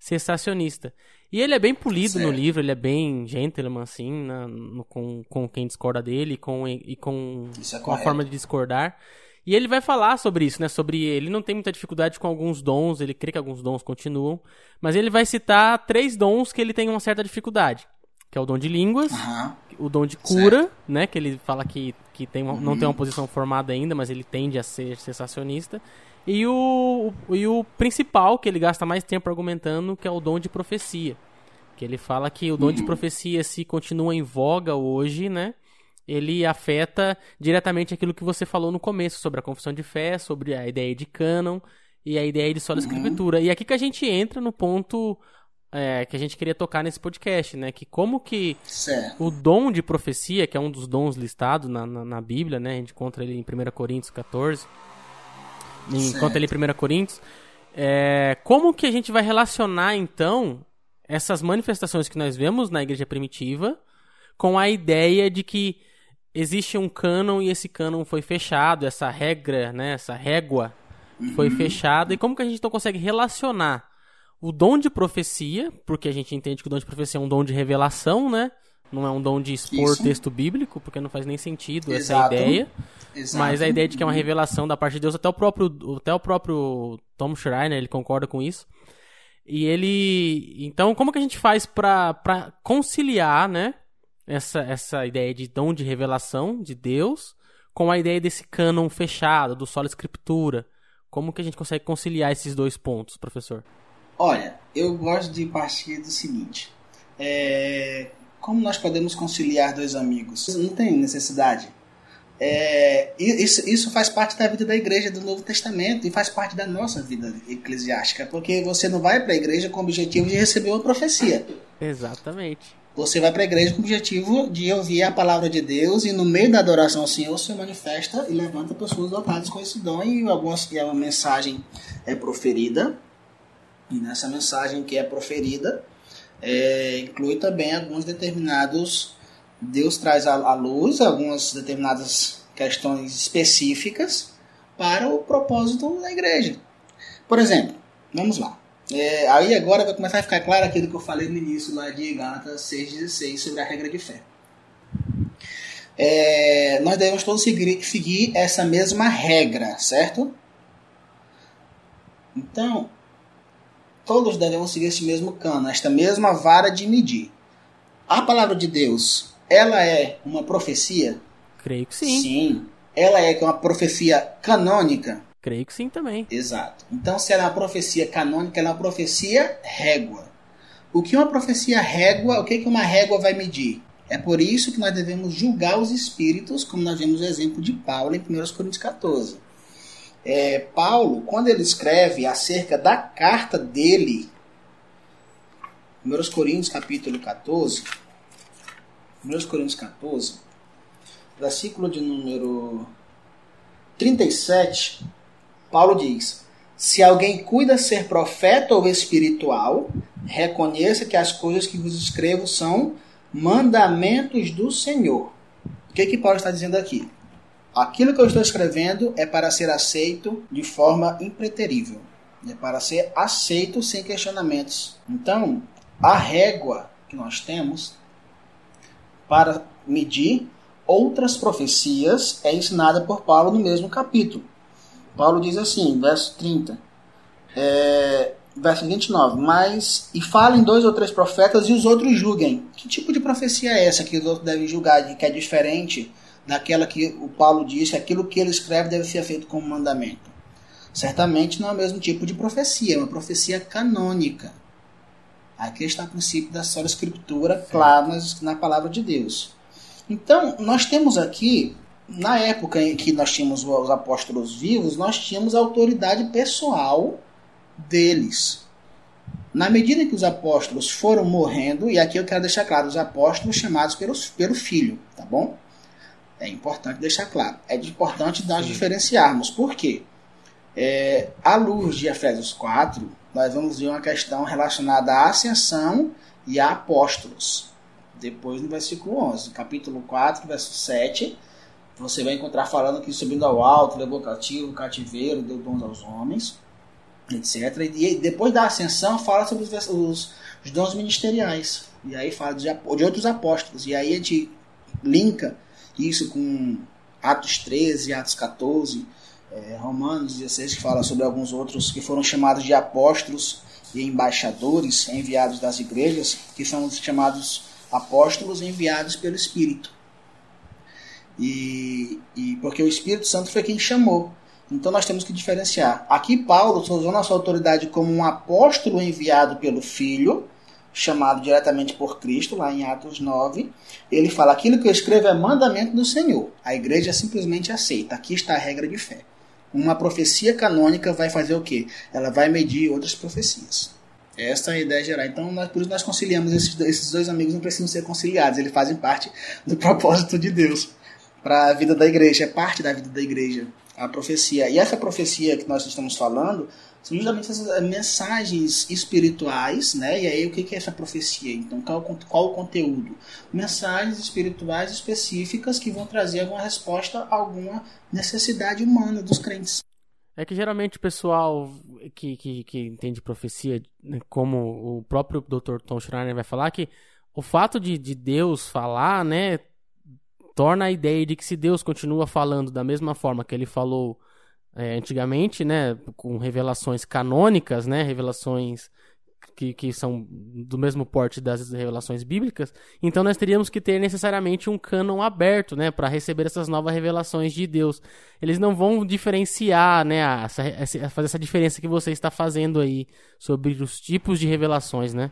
cessacionista. E ele é bem polido no Certo. livro, ele é bem gentleman, assim, na- no- com, com quem discorda dele com, e com, é com a forma de discordar. E ele vai falar sobre isso, né? Sobre ele não tem muita dificuldade com alguns dons, ele crê que alguns dons continuam, mas ele vai citar três dons que ele tem uma certa dificuldade, que é o dom de línguas, Aham. o dom de cura, né? Que ele fala que, que tem uma- não tem uma posição formada ainda, mas ele tende a ser sensacionista. E o, o- e o principal, que ele gasta mais tempo argumentando, que é o dom de profecia. Que ele fala que o dom de profecia, se continua em voga hoje, né? Ele afeta diretamente aquilo que você falou no começo, sobre a confissão de fé, sobre a ideia de cânon e a ideia de sola escritura. E aqui que a gente entra no ponto é, que a gente queria tocar nesse podcast, né? Que como que Certo. o dom de profecia, que é um dos dons listados na, na, na Bíblia, né? A gente encontra ele em 1 Coríntios 14. Encontra ele em 1 Coríntios. É, como que a gente vai relacionar, então, essas manifestações que nós vemos na igreja primitiva com a ideia de que existe um cânon e esse cânon foi fechado, essa regra, né? Essa régua foi fechada. E como que a gente então consegue relacionar o dom de profecia, porque a gente entende que o dom de profecia é um dom de revelação, né? Não é um dom de expor Isso. texto bíblico, porque não faz nem sentido essa Exato. ideia. Exato. Mas a ideia de que é uma revelação da parte de Deus, até o próprio, até o próprio Tom Schreiner, ele concorda com isso. E ele. Então, como que a gente faz pra conciliar, né? Essa, essa ideia de dom de revelação de Deus com a ideia desse cânon fechado, do solo escritura? Como que a gente consegue conciliar esses dois pontos, professor? Olha, eu gosto de partir do seguinte: é, como nós podemos conciliar dois amigos? Não tem necessidade. É, isso, isso faz parte da vida da igreja do Novo Testamento e faz parte da nossa vida eclesiástica, porque você não vai para a igreja com o objetivo de receber uma profecia. Exatamente. Você vai para a igreja com o objetivo de ouvir a palavra de Deus e no meio da adoração ao Senhor se manifesta e levanta pessoas dotadas com esse dom e, algumas, e uma mensagem é proferida. E nessa mensagem que é proferida, é, inclui também alguns determinados. Deus traz à luz algumas determinadas questões específicas para o propósito da igreja. Por exemplo, vamos lá. É, aí agora vai começar a ficar claro aquilo que eu falei no início lá de Gálatas 6,16 sobre a regra de fé. É, nós devemos todos seguir, seguir essa mesma regra, certo? Então, todos devemos seguir esse mesmo cano, esta mesma vara de medir. A palavra de Deus, ela é uma profecia? Creio que sim. Sim. Ela é uma profecia canônica? Creio que sim também. Exato. Então, se ela é uma profecia canônica, ela é uma profecia régua. O que uma profecia régua, o que que uma régua vai medir? É por isso que nós devemos julgar os espíritos, como nós vemos o exemplo de Paulo em 1 Coríntios 14. É, Paulo, quando ele escreve acerca da carta dele, 1 Coríntios capítulo 14, 1 Coríntios 14, versículo de número 37, Paulo diz: Se alguém cuida ser profeta ou espiritual, reconheça que as coisas que vos escrevo são mandamentos do Senhor. O que, que Paulo está dizendo aqui? Aquilo que eu estou escrevendo é para ser aceito de forma impreterível. É para ser aceito sem questionamentos. Então, a régua que nós temos para medir outras profecias é ensinada por Paulo no mesmo capítulo. Paulo diz assim, verso 30, é, verso 29, mas e falem dois ou três profetas e os outros julguem. Que tipo de profecia é essa que os outros devem julgar, que é diferente daquela que o Paulo diz que aquilo que ele escreve deve ser feito como mandamento? Certamente não é o mesmo tipo de profecia, é uma profecia canônica. Aqui está o princípio da só escritura, claro, na palavra de Deus. Então, nós temos aqui, na época em que nós tínhamos os apóstolos vivos, nós tínhamos a autoridade pessoal deles. Na medida que os apóstolos foram morrendo, e aqui eu quero deixar claro, os apóstolos chamados pelo, pelo filho, tá bom? É importante deixar claro. É importante nós Sim. diferenciarmos. Por quê? É, à luz de Efésios 4, nós vamos ver uma questão relacionada à ascensão e a apóstolos. Depois no versículo 11, capítulo 4, verso 7, você vai encontrar falando que subindo ao alto, levou cativo, cativeiro, deu dons aos homens, etc. E depois da ascensão fala sobre os, os, os dons ministeriais. E aí fala de, de outros apóstolos. E aí a gente linka isso com Atos 13, Atos 14, é, Romanos 16, que fala sobre alguns outros que foram chamados de apóstolos e embaixadores enviados das igrejas, que são os chamados apóstolos enviados pelo Espírito. E, e porque o Espírito Santo foi quem chamou. Então nós temos que diferenciar. Aqui Paulo usou nossa autoridade como um apóstolo enviado pelo Filho, chamado diretamente por Cristo, lá em Atos 9. Ele fala: aquilo que eu escrevo é mandamento do Senhor. A igreja simplesmente aceita. Aqui está a regra de fé. Uma profecia canônica vai fazer o quê? Ela vai medir outras profecias. Essa é a ideia geral. Então, nós, por isso nós conciliamos esses, esses dois amigos, não precisam ser conciliados, eles fazem parte do propósito de Deus para a vida da igreja, é parte da vida da igreja, a profecia. E essa profecia que nós estamos falando são justamente essas mensagens espirituais, né? E aí o que é essa profecia? Então, qual, qual o conteúdo? Mensagens espirituais específicas que vão trazer alguma resposta a alguma necessidade humana dos crentes. É que geralmente o pessoal que, que, que entende profecia, né, como o próprio Dr. Tom Schreiner vai falar, que o fato de, de Deus falar, né, torna a ideia de que se Deus continua falando da mesma forma que ele falou é, antigamente, né, com revelações canônicas, né, revelações que, que são do mesmo porte das revelações bíblicas, então nós teríamos que ter necessariamente um cânon aberto, né, para receber essas novas revelações de Deus. Eles não vão diferenciar, né, essa, essa, fazer essa diferença que você está fazendo aí sobre os tipos de revelações, né?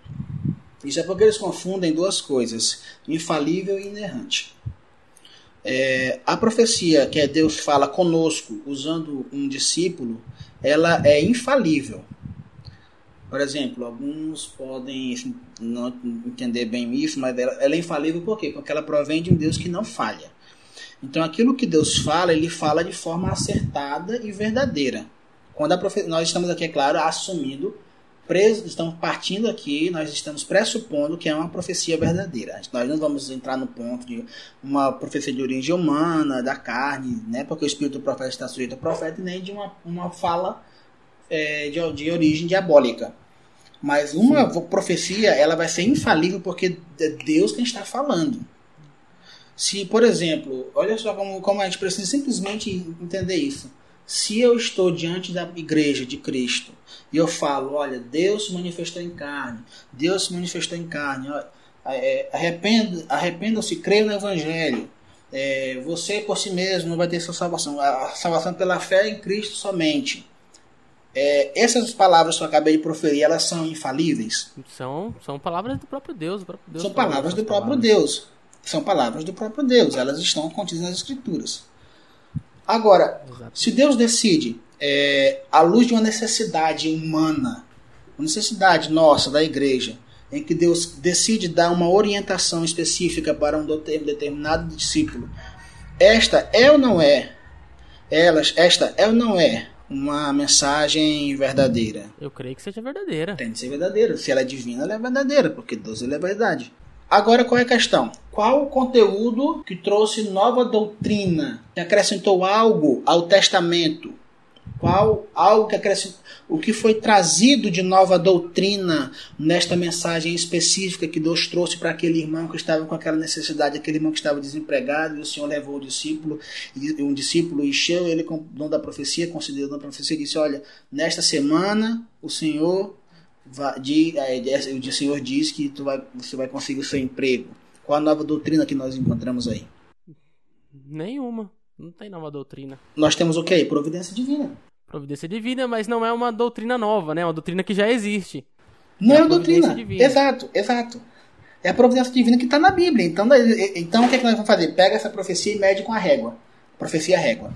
Isso é porque eles confundem duas coisas: infalível e inerrante. É, a profecia que é Deus fala conosco usando um discípulo, ela é infalível. Por exemplo, alguns podem não entender bem isso, mas ela, ela é infalível por quê? Porque ela provém de um Deus que não falha. Então, aquilo que Deus fala, ele fala de forma acertada e verdadeira. Quando a profe... nós estamos aqui, é claro, assumindo estamos partindo aqui, nós estamos pressupondo que é uma profecia verdadeira. Nós não vamos entrar no ponto de uma profecia de origem humana, da carne, né, porque o espírito do profeta está sujeito ao profeta, nem de uma, uma fala é, de, de origem diabólica. Mas uma Sim. profecia, ela vai ser infalível porque é Deus quem está falando. Se, por exemplo, olha só como, como a gente precisa simplesmente entender isso. Se eu estou diante da igreja de Cristo e eu falo, olha, Deus se manifestou em carne, Deus se manifestou em carne, é, arrependa-se, creia no Evangelho, é, você por si mesmo não vai ter sua salvação, a salvação pela fé em Cristo somente. É, essas palavras que eu acabei de proferir, elas são infalíveis? São, são palavras do próprio Deus. próprio Deus são palavras do próprio palavras. Deus. São palavras do próprio Deus. Elas estão contidas nas Escrituras. Agora, se Deus decide é, à luz de uma necessidade humana, uma necessidade nossa da igreja, em que Deus decide dar uma orientação específica para um determinado discípulo, esta é ou não é? Elas, esta é ou não é uma mensagem verdadeira? Eu creio que seja verdadeira. Tem de ser verdadeira. Se ela é divina, ela é verdadeira, porque Deus é verdade. Agora qual é a questão? Qual o conteúdo que trouxe nova doutrina, que acrescentou algo ao testamento? Qual algo que acrescent... o que foi trazido de nova doutrina nesta mensagem específica que Deus trouxe para aquele irmão que estava com aquela necessidade, aquele irmão que estava desempregado, e o Senhor levou o discípulo, e um discípulo encheu ele com o dom da profecia, considerou a profecia e disse: Olha, nesta semana o Senhor de, é, o Senhor diz que tu vai, você vai conseguir o seu emprego. Qual a nova doutrina que nós encontramos aí? Nenhuma. Não tem nova doutrina. Nós temos o quê? Providência divina. Providência divina, mas não é uma doutrina nova, né? É uma doutrina que já existe. Não é, é uma doutrina. Divina. Exato, exato. É a providência divina que está na Bíblia. Então, então o que, é que nós vamos fazer? Pega essa profecia e mede com a régua. Profecia é régua.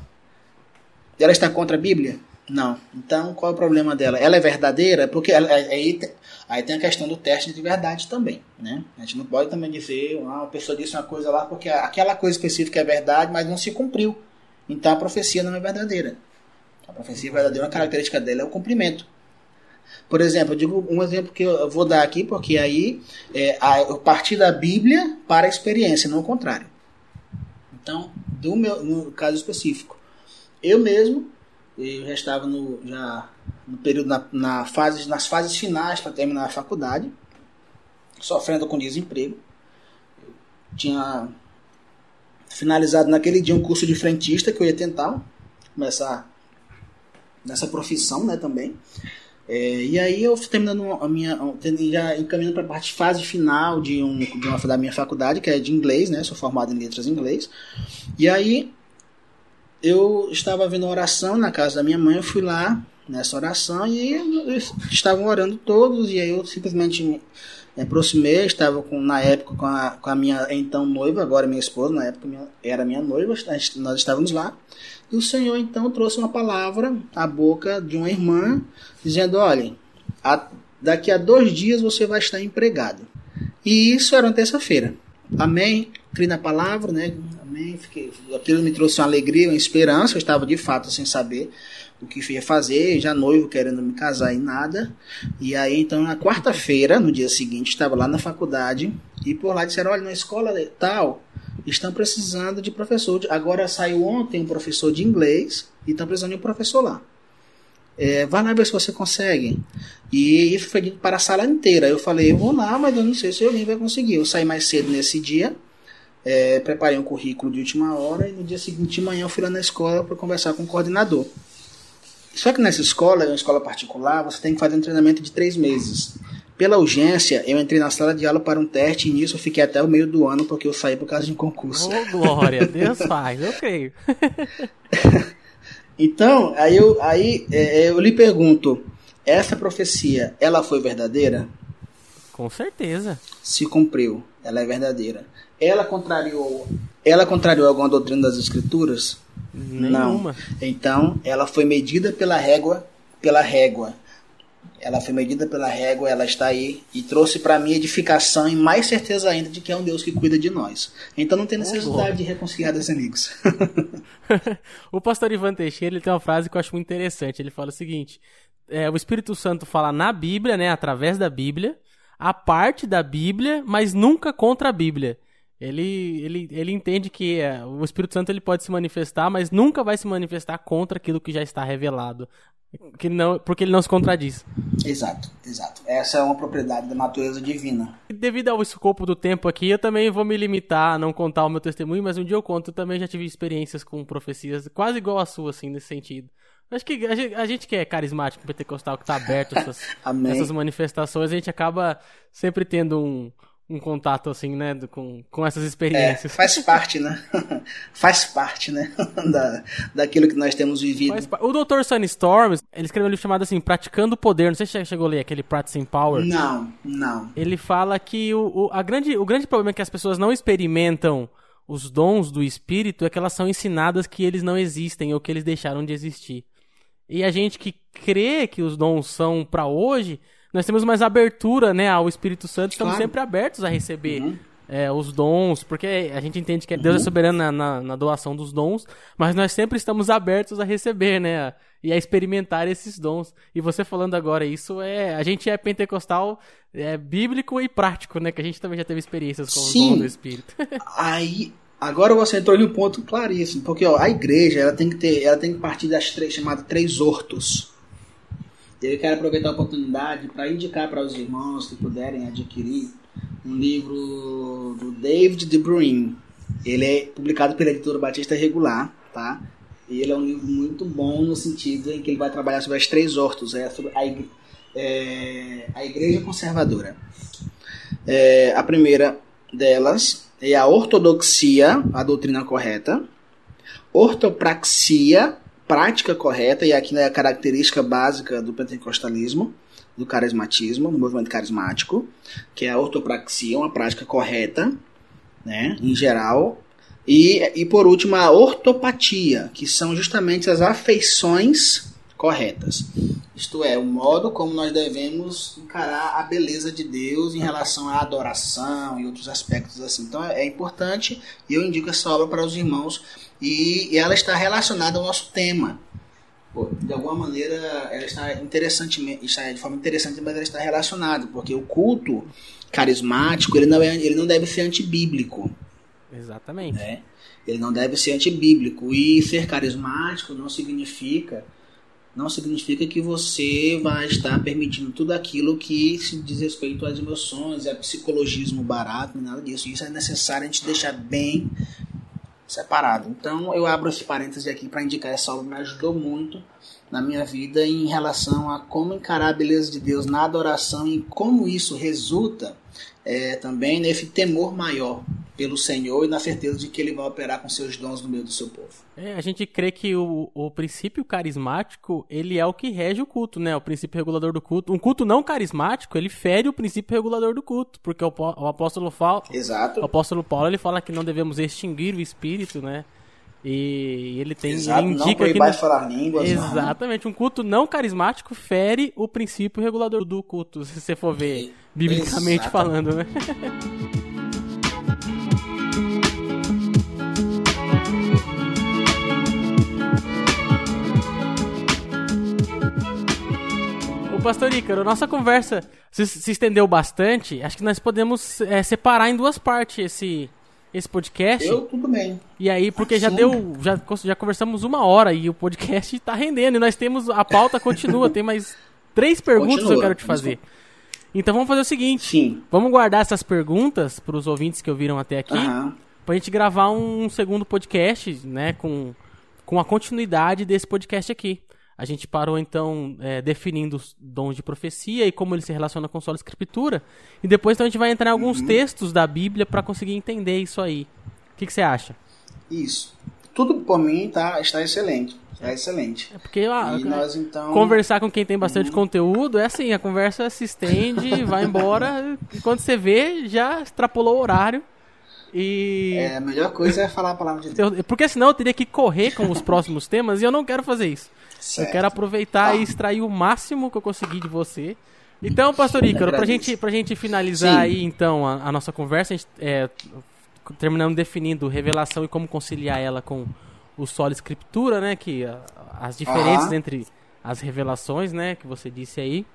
Ela está contra a Bíblia? Não. Então, qual é o problema dela? Ela é verdadeira? Porque aí, aí tem a questão do teste de verdade também. Né? A gente não pode também dizer, ah, uma pessoa disse uma coisa lá porque aquela coisa específica é verdade, mas não se cumpriu. Então a profecia não é verdadeira. A profecia verdadeira, uma característica dela é o cumprimento. Por exemplo, eu digo um exemplo que eu vou dar aqui, porque aí é, eu parti da Bíblia para a experiência, não o contrário. Então, do meu, no caso específico, eu mesmo eu já estava no, já no período na, na fase, nas fases finais para terminar a faculdade, sofrendo com desemprego. Eu tinha finalizado naquele dia um curso de frentista que eu ia tentar começar nessa profissão, né, também. É, e aí eu terminando a minha, já encaminhando para a parte fase final de, um, de uma da minha faculdade, que é de inglês, né, sou formado em letras em inglês. E aí eu estava vendo oração na casa da minha mãe, eu fui lá nessa oração e estavam orando todos e aí eu simplesmente me aproximei, estava com, na época com a, com a minha então noiva, agora minha esposa, na época minha, era minha noiva, nós estávamos lá. E o Senhor então trouxe uma palavra à boca de uma irmã, dizendo: olha, a, daqui a dois dias você vai estar empregado. E isso era uma terça-feira. Amém? Criei na palavra, né? Amém. Fiquei, aquilo me trouxe uma alegria, uma esperança. Eu estava de fato sem saber o que ia fazer, já noivo, querendo me casar e nada. E aí, então, na quarta-feira, no dia seguinte, estava lá na faculdade e por lá disseram: olha, na escola tal, estão precisando de professor. Agora saiu ontem um professor de inglês e estão precisando de um professor lá. É, vai lá ver se você consegue. E foi dito para a sala inteira. Eu falei, eu vou lá, mas eu não sei se alguém vai conseguir. Eu saí mais cedo nesse dia, é, preparei um currículo de última hora e no dia seguinte de manhã eu fui lá na escola para conversar com o coordenador. Só que nessa escola, é uma escola particular, você tem que fazer um treinamento de três meses. Pela urgência, eu entrei na sala de aula para um teste e nisso eu fiquei até o meio do ano porque eu saí por causa de um concurso. Oh, glória, [laughs] Deus faz, eu creio. [laughs] Então, aí eu, aí é, é, eu lhe pergunto, essa profecia, ela foi verdadeira? Com certeza. Se cumpriu, ela é verdadeira. Ela contrariou, ela contrariou alguma doutrina das escrituras? Nenhuma. Não. Então, ela foi medida pela régua, pela régua ela foi medida pela régua, ela está aí e trouxe para mim edificação e mais certeza ainda de que é um Deus que cuida de nós. Então não tem necessidade de reconciliar dos amigos. [laughs] o pastor Ivan Teixeira ele tem uma frase que eu acho muito interessante. Ele fala o seguinte: é, o Espírito Santo fala na Bíblia, né, através da Bíblia, a parte da Bíblia, mas nunca contra a Bíblia. Ele, ele, ele entende que é, o Espírito Santo ele pode se manifestar, mas nunca vai se manifestar contra aquilo que já está revelado. Que não, porque ele não se contradiz. Exato, exato. Essa é uma propriedade da natureza divina. Devido ao escopo do tempo aqui, eu também vou me limitar a não contar o meu testemunho, mas um dia eu conto. Eu também já tive experiências com profecias quase igual a sua, assim, nesse sentido. Acho que a gente, a gente que é carismático, pentecostal, que está aberto a essas, [laughs] essas manifestações, a gente acaba sempre tendo um, um contato assim, né, com, com essas experiências. É, faz parte, né? [laughs] faz parte, né, [laughs] da, daquilo que nós temos vivido. o Dr. Sunstorm, ele escreveu um livro chamado assim, Praticando o Poder. Não sei se você chegou a ler aquele Practicing Power. Não, não. Ele fala que o, o, a grande, o grande problema é que as pessoas não experimentam os dons do espírito é que elas são ensinadas que eles não existem ou que eles deixaram de existir. E a gente que crê que os dons são para hoje, nós temos mais abertura, né, ao Espírito Santo, estamos claro. sempre abertos a receber uhum. é, os dons, porque a gente entende que Deus é uhum. soberano na, na, na, doação dos dons, mas nós sempre estamos abertos a receber, né, e a experimentar esses dons. E você falando agora isso é, a gente é pentecostal, é bíblico e prático, né, que a gente também já teve experiências com Sim. os dons do Espírito. [laughs] Aí Agora você entrou em um ponto claríssimo, porque ó, a igreja ela tem que ter, ela tem que partir das três chamadas três hortos. Eu quero aproveitar a oportunidade para indicar para os irmãos que puderem adquirir um livro do David de Bruin. Ele é publicado pela editora Batista Regular, tá? E ele é um livro muito bom no sentido em que ele vai trabalhar sobre as três hortos, é sobre a, igreja, é, a igreja conservadora. É, a primeira delas é a ortodoxia, a doutrina correta, ortopraxia, prática correta, e aqui é a característica básica do pentecostalismo, do carismatismo, do movimento carismático, que é a ortopraxia, uma prática correta, né, em geral, e, e por último a ortopatia, que são justamente as afeições corretas. Isto é, o modo como nós devemos encarar a beleza de Deus em relação à adoração e outros aspectos assim. Então é importante e eu indico essa obra para os irmãos e, ela está relacionada ao nosso tema. Pô, de alguma maneira ela está interessantemente, está de forma interessante, mas ela está relacionada, porque o culto carismático ele não, é, ele não deve ser antibíblico. Exatamente. Né? Ele não deve ser antibíblico. E ser carismático não significa não significa que você vai estar permitindo tudo aquilo que se diz respeito às emoções, a psicologismo barato, nada disso. Isso é necessário a gente deixar bem separado. Então eu abro esse parêntese aqui para indicar essa obra, me ajudou muito na minha vida em relação a como encarar a beleza de Deus na adoração e como isso resulta é, também nesse temor maior pelo Senhor e na certeza de que Ele vai operar com seus dons no meio do seu povo. É, a gente crê que o, o princípio carismático ele é o que rege o culto, né? O princípio regulador do culto. Um culto não carismático ele fere o princípio regulador do culto, porque o, o apóstolo fala, Exato. o apóstolo Paulo ele fala que não devemos extinguir o espírito, né? E ele tem Exato, ele indica não que não... falar línguas. Exatamente, um culto não carismático fere o princípio regulador do culto, se você for ver biblicamente Exato. falando, né? [laughs] Pastor Ícaro, nossa conversa se, se, estendeu bastante. Acho que nós podemos é, separar em duas partes esse, esse podcast. Eu, tudo bem. E aí, porque já deu. Já, já conversamos uma hora e o podcast tá rendendo. E nós temos. A pauta continua. tem mais três perguntas continua, que eu quero te fazer. Então vamos fazer o seguinte. Sim. Vamos guardar essas perguntas para os ouvintes que ouviram até aqui. Uhum. Pra gente gravar um segundo podcast, né? Com, com a continuidade desse podcast aqui. A gente parou então é, definindo os dons de profecia e como ele se relaciona com a escritura. E depois então a gente vai entrar em alguns uhum. textos da Bíblia para conseguir entender isso aí. O que, que, você acha? Isso. Tudo por mim tá, está excelente. Está excelente. É porque ah, nós, então... conversar com quem tem bastante uhum. conteúdo é assim, a conversa se estende, [laughs] vai embora, e quando você vê, já extrapolou o horário. E... É, a melhor coisa é falar a palavra de Deus. Porque senão eu teria que correr com os próximos temas e eu não quero fazer isso. Certo. Eu quero aproveitar e extrair o máximo que eu conseguir de você. Então, Pastor Ícaro, pra gente, pra gente finalizar Sim. aí, então, a, a, nossa conversa, a gente, é, terminando definindo revelação e como conciliar ela com o solo escritura, né? Que a, as diferenças entre as revelações, né? Que você disse aí.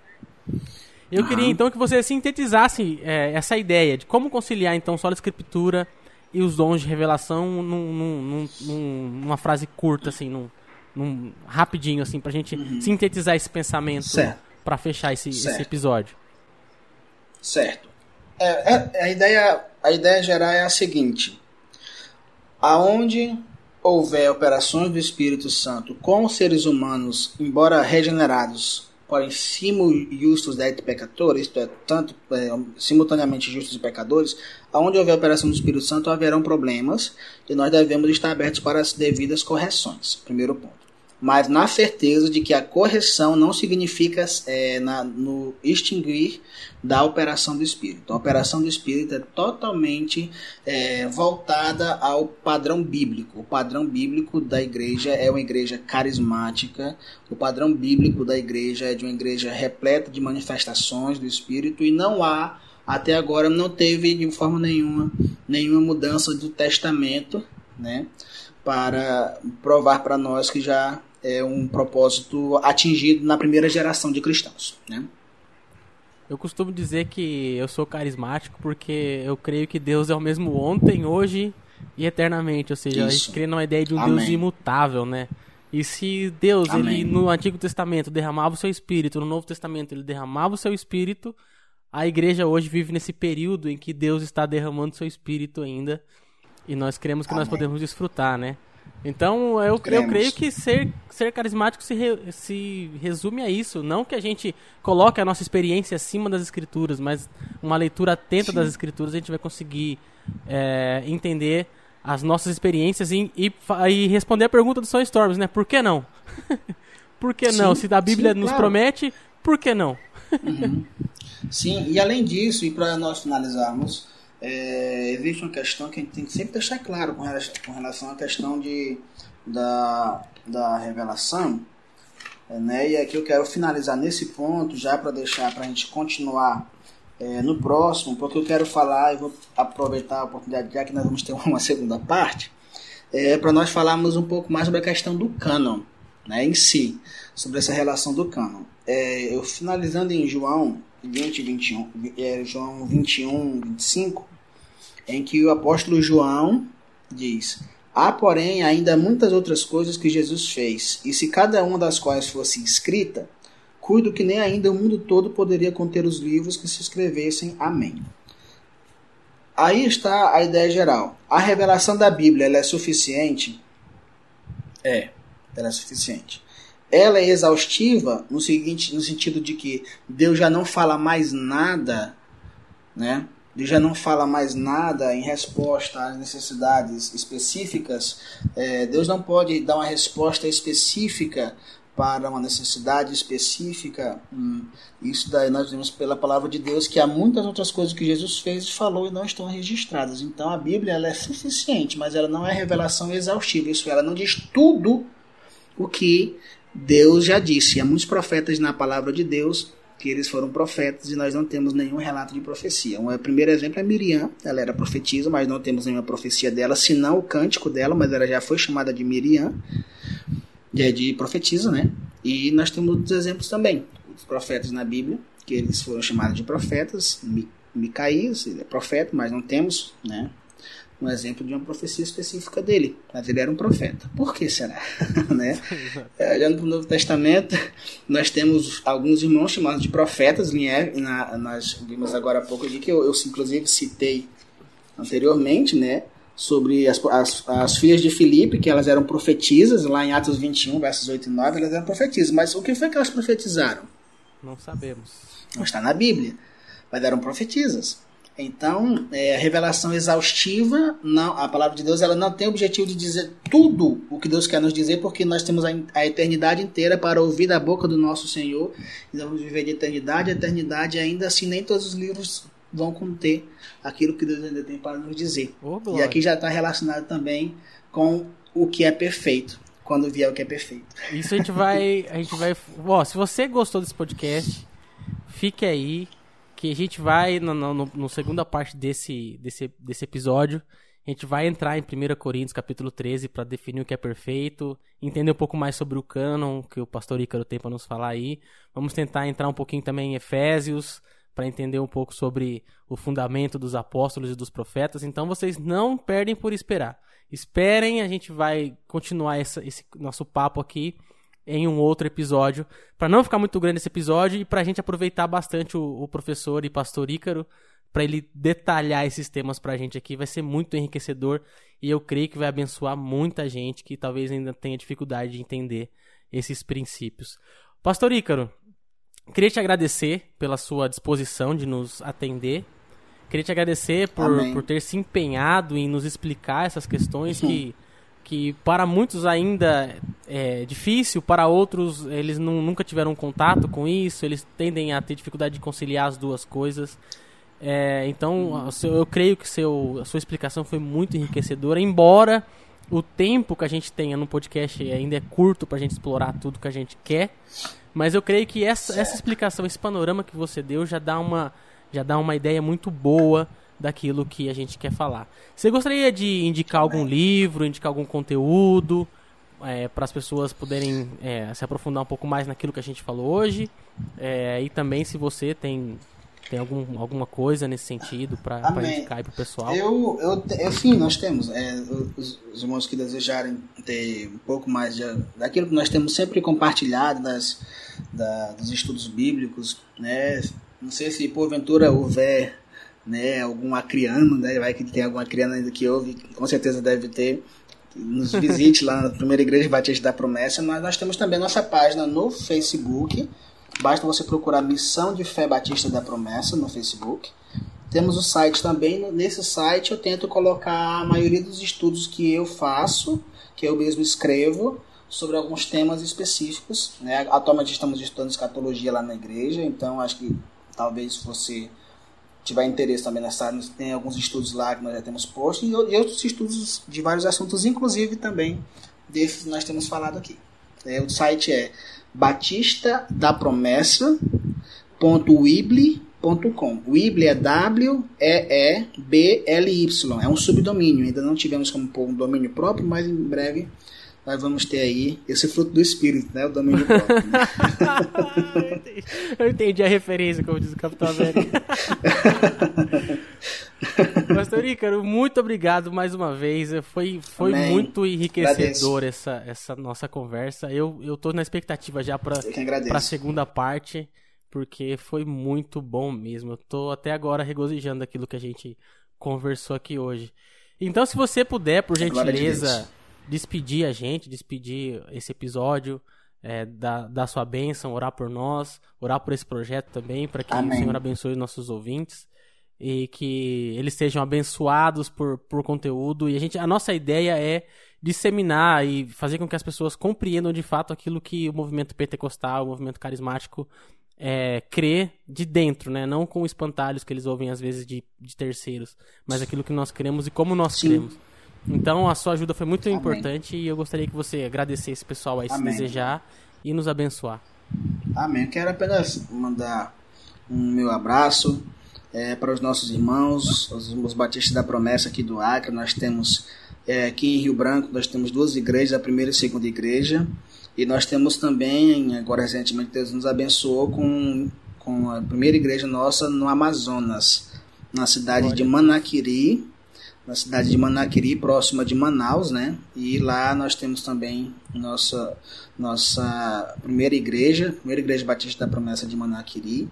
Eu queria, então, que você sintetizasse é, essa ideia de como conciliar, então, solo escritura e os dons de revelação num, num, num, numa frase curta, assim, num, num, rapidinho, assim, pra gente uhum. sintetizar esse pensamento para fechar esse, esse, episódio. Certo. É, é, a, ideia, a ideia geral é a seguinte: aonde houver operações do Espírito Santo com seres humanos, embora regenerados, porém simul justos et pecadores, isto é, tanto é, simultaneamente justos e pecadores, aonde houver operação do Espírito Santo haverão problemas e nós devemos estar abertos para as devidas correções. Primeiro ponto mas na certeza de que a correção não significa é, na, no extinguir da operação do espírito. A operação do espírito é totalmente é, voltada ao padrão bíblico. O padrão bíblico da igreja é uma igreja carismática, o padrão bíblico da igreja é de uma igreja repleta de manifestações do espírito e não há até agora não teve de forma nenhuma nenhuma mudança do testamento, né? Para provar para nós que já é um propósito atingido na primeira geração de cristãos. Né? Eu costumo dizer que eu sou carismático porque eu creio que Deus é o mesmo ontem, hoje e eternamente. Ou seja, Isso. a gente crê numa ideia de um Amém. Deus imutável, né? E se Deus, ele no Antigo Testamento derramava o seu espírito, no Novo Testamento ele derramava o seu espírito, a igreja hoje vive nesse período em que Deus está derramando o seu espírito ainda. E nós cremos que Amém. nós podemos desfrutar, né? Então, eu, eu creio que ser, ser carismático se, re, se resume a isso. Não que a gente coloque a nossa experiência acima das escrituras, mas uma leitura atenta Sim. das escrituras a gente vai conseguir é, entender as nossas experiências e, e, e, responder a pergunta do São Storms, né? Por que não? [laughs] por que sim, não? Se a Bíblia sim, nos claro. promete, por que não? Uhum. Sim, e além disso, e para nós finalizarmos, é, existe uma questão que a gente tem que sempre deixar claro com relação, com relação à questão de, da, da revelação. Né? E aqui eu quero finalizar nesse ponto, já para deixar para a gente continuar é, no próximo, porque eu quero falar, e vou aproveitar a oportunidade, já que nós vamos ter [laughs] uma segunda parte, é, para nós falarmos um pouco mais sobre a questão do cânon né, em si, sobre essa relação do cânon. É, eu finalizando em João 20, 21, é, João 21, 25, em que o apóstolo João diz: Há, porém, ainda muitas outras coisas que Jesus fez, e se cada uma das quais fosse escrita, cuido que nem ainda o mundo todo poderia conter os livros que se escrevessem. Amém. Aí está a ideia geral. A revelação da Bíblia ela é suficiente? É, ela é suficiente ela é exaustiva no seguinte no sentido de que Deus já não fala mais nada, né? Deus já não fala mais nada em resposta às necessidades específicas. É, Deus não pode dar uma resposta específica para uma necessidade específica. Hum, isso daí nós vemos pela palavra de Deus que há muitas outras coisas que Jesus fez e falou e não estão registradas. Então a Bíblia ela é suficiente, mas ela não é revelação exaustiva. Isso ela não diz tudo o que Deus já disse, há muitos profetas na palavra de Deus que eles foram profetas e nós não temos nenhum relato de profecia. Um primeiro exemplo é Miriam, ela era profetisa, mas não temos nenhuma profecia dela, senão o cântico dela, mas ela já foi chamada de Miriam, é de profetisa, né? E nós temos outros exemplos também, os profetas na Bíblia, que eles foram chamados de profetas, Micaías, ele é profeta, mas não temos, né? Um exemplo de uma profecia específica dele, mas ele era um profeta. Por que será? [laughs] né? É, olhando para o Novo Testamento, nós temos alguns irmãos chamados de profetas, na, nós vimos agora há pouco aqui, que eu, eu inclusive citei anteriormente, né? sobre as, as, as, filhas de Filipe, que elas eram profetisas, lá em Atos 21, versos 8 e 9, elas eram profetisas. Mas o que foi que elas profetizaram? Não sabemos. Não está na Bíblia. Mas eram profetisas. Então, é, a revelação exaustiva, não, a palavra de Deus, ela não tem o objetivo de dizer tudo o que Deus quer nos dizer, porque nós temos a, a eternidade inteira para ouvir da boca do nosso Senhor. E vamos viver de eternidade, eternidade ainda assim nem todos os livros vão conter aquilo que Deus ainda tem para nos dizer. Oh, e aqui já está relacionado também com o que é perfeito, quando vier o que é perfeito. Isso a gente vai, a gente vai, ó, se você gostou desse podcast, fique aí que a gente vai, no, no, no, segunda parte desse, desse, desse episódio, a gente vai entrar em 1 Coríntios capítulo 13 para definir o que é perfeito, entender um pouco mais sobre o cânon que o pastor Ícaro tem para nos falar aí. Vamos tentar entrar um pouquinho também em Efésios para entender um pouco sobre o fundamento dos apóstolos e dos profetas. Então vocês não perdem por esperar. Esperem, a gente vai continuar essa, esse nosso papo aqui em um outro episódio, para não ficar muito grande esse episódio e para a gente aproveitar bastante o, o professor e pastor Ícaro para ele detalhar esses temas para a gente aqui, vai ser muito enriquecedor e eu creio que vai abençoar muita gente que talvez ainda tenha dificuldade de entender esses princípios. Pastor Ícaro, queria te agradecer pela sua disposição de nos atender. Queria te agradecer por, por ter se empenhado em nos explicar essas questões que [laughs] que para muitos ainda é difícil, para outros eles não, nunca tiveram contato com isso, eles tendem a ter dificuldade de conciliar as duas coisas. É, então, eu creio que seu, a sua explicação foi muito enriquecedora, embora o tempo que a gente tenha no podcast ainda é curto para a gente explorar tudo que a gente quer, mas eu creio que essa, essa explicação, esse panorama que você deu já dá uma, já dá uma ideia muito boa daquilo que a gente quer falar. Você gostaria de indicar algum livro, indicar algum conteúdo é, para as pessoas poderem é, se aprofundar um pouco mais naquilo que a gente falou hoje? É, e também se você tem Tem algum, alguma coisa nesse sentido para indicar aí pro pessoal? Eu, eu, eu, sim, nós temos. É, os, os, irmãos que desejarem ter um pouco mais de, daquilo que nós temos sempre compartilhado das, da, dos estudos bíblicos, né? Não sei se porventura houver né, algum acriano, né? Vai que tem alguma acriana ainda que ouve, com certeza deve ter. Nos visite lá na Primeira Igreja Batista da Promessa, mas nós temos também nossa página no Facebook Basta você procurar Missão de Fé Batista da Promessa no Facebook. Temos o site também. Nesse site eu tento colocar a maioria dos estudos que eu faço, que eu mesmo escrevo, sobre alguns temas específicos. Né? Atualmente estamos estudando escatologia lá na igreja, então acho que talvez você tiver interesse também nessa área, tem alguns estudos lá que nós já temos posto e outros estudos de vários assuntos, inclusive também desses que nós temos falado aqui. É, o site é Batista da Promessa .weebly.com. Weebly é W-E-E-B-L-Y. É um subdomínio. Ainda não tivemos como pôr um domínio próprio, mas em breve nós vamos ter aí esse fruto do espírito, né? O domínio próprio. Né? [laughs] Eu entendi a referência, como diz o Capitão América. [laughs] Pastor Ícaro, muito obrigado mais uma vez. Foi, foi muito enriquecedor essa, essa nossa conversa. Eu, eu tô na expectativa já para a segunda parte, porque foi muito bom mesmo. Eu tô até agora regozijando aquilo que a gente conversou aqui hoje. Então, se você puder, por gentileza, despedir a gente, despedir esse episódio, é, sua bênção, orar por nós, orar por esse projeto também, para que Amém. o Senhor abençoe os nossos ouvintes e que eles sejam abençoados por, por conteúdo. E a, gente, a nossa ideia é disseminar e fazer com que as pessoas compreendam de fato aquilo que o movimento pentecostal, o movimento carismático é, crê de dentro, né? Não com espantalhos que eles ouvem às vezes de, de terceiros, mas aquilo que nós cremos e como nós Sim. cremos. Então a sua ajuda foi muito Amém. importante e eu gostaria que você agradecesse pessoal aí se desejar e nos abençoar. Amém. Quero apenas mandar um meu abraço é, para os nossos irmãos, os, os batistas da promessa aqui do Acre. Nós temos é, aqui em Rio Branco, nós temos duas igrejas, a primeira e a segunda igreja. E nós temos também, agora recentemente, Deus nos abençoou com, com a primeira igreja nossa no Amazonas, na cidade de Manaquiri, na cidade de Manaquiri, próxima de Manaus, né? E lá nós temos também nossa nossa primeira igreja, primeira igreja batista da promessa de Manaquiri.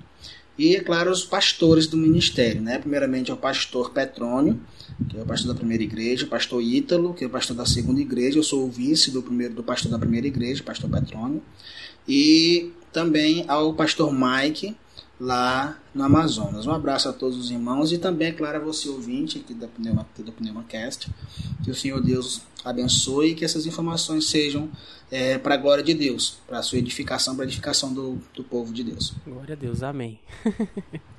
E, é claro, os pastores do ministério, né? Primeiramente é o pastor Petrônio, que é o pastor da primeira igreja, o pastor Ítalo, que é o pastor da segunda igreja, eu sou o vice do primeiro do pastor da primeira igreja, pastor Petrônio, e também ao pastor Mike, lá no Amazonas. Um abraço a todos os irmãos e também, é claro, a você ouvinte aqui da Pneuma, do PneumaCast. Que o Senhor Deus abençoe e que essas informações sejam é, para a glória de Deus, para a sua edificação, para a edificação do, do povo de Deus. Glória a Deus, amém. [laughs]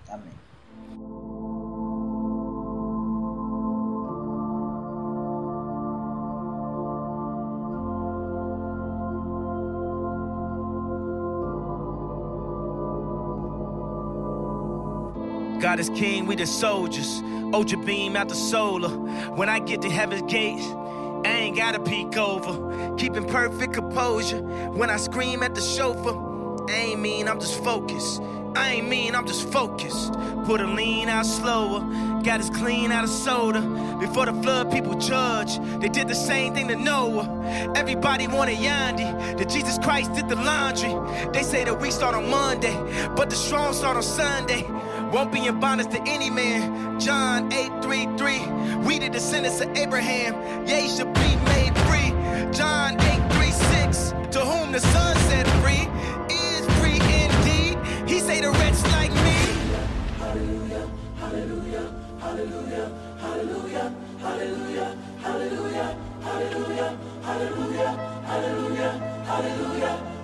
God is king, we the soldiers. Ultra beam out the solar. When I get to heaven's gates, I ain't gotta peek over. Keeping perfect composure. When I scream at the chauffeur, I ain't mean, I'm just focused. I ain't mean, I'm just focused. Put a lean out slower. Got us clean out of soda. Before the flood, people judge. They did the same thing to Noah. Everybody wanted Yandi. That Jesus Christ did the laundry. They say that we start on Monday, but the strong start on Sunday. Won't be in bondage to any man. John 8:33. We the descendants of Abraham. Yea, should be made free. John 8:36. To whom the Son set free is free indeed. He say the wretch like me. Hallelujah, hallelujah, hallelujah, hallelujah, hallelujah, hallelujah, hallelujah, hallelujah, hallelujah, hallelujah, hallelujah,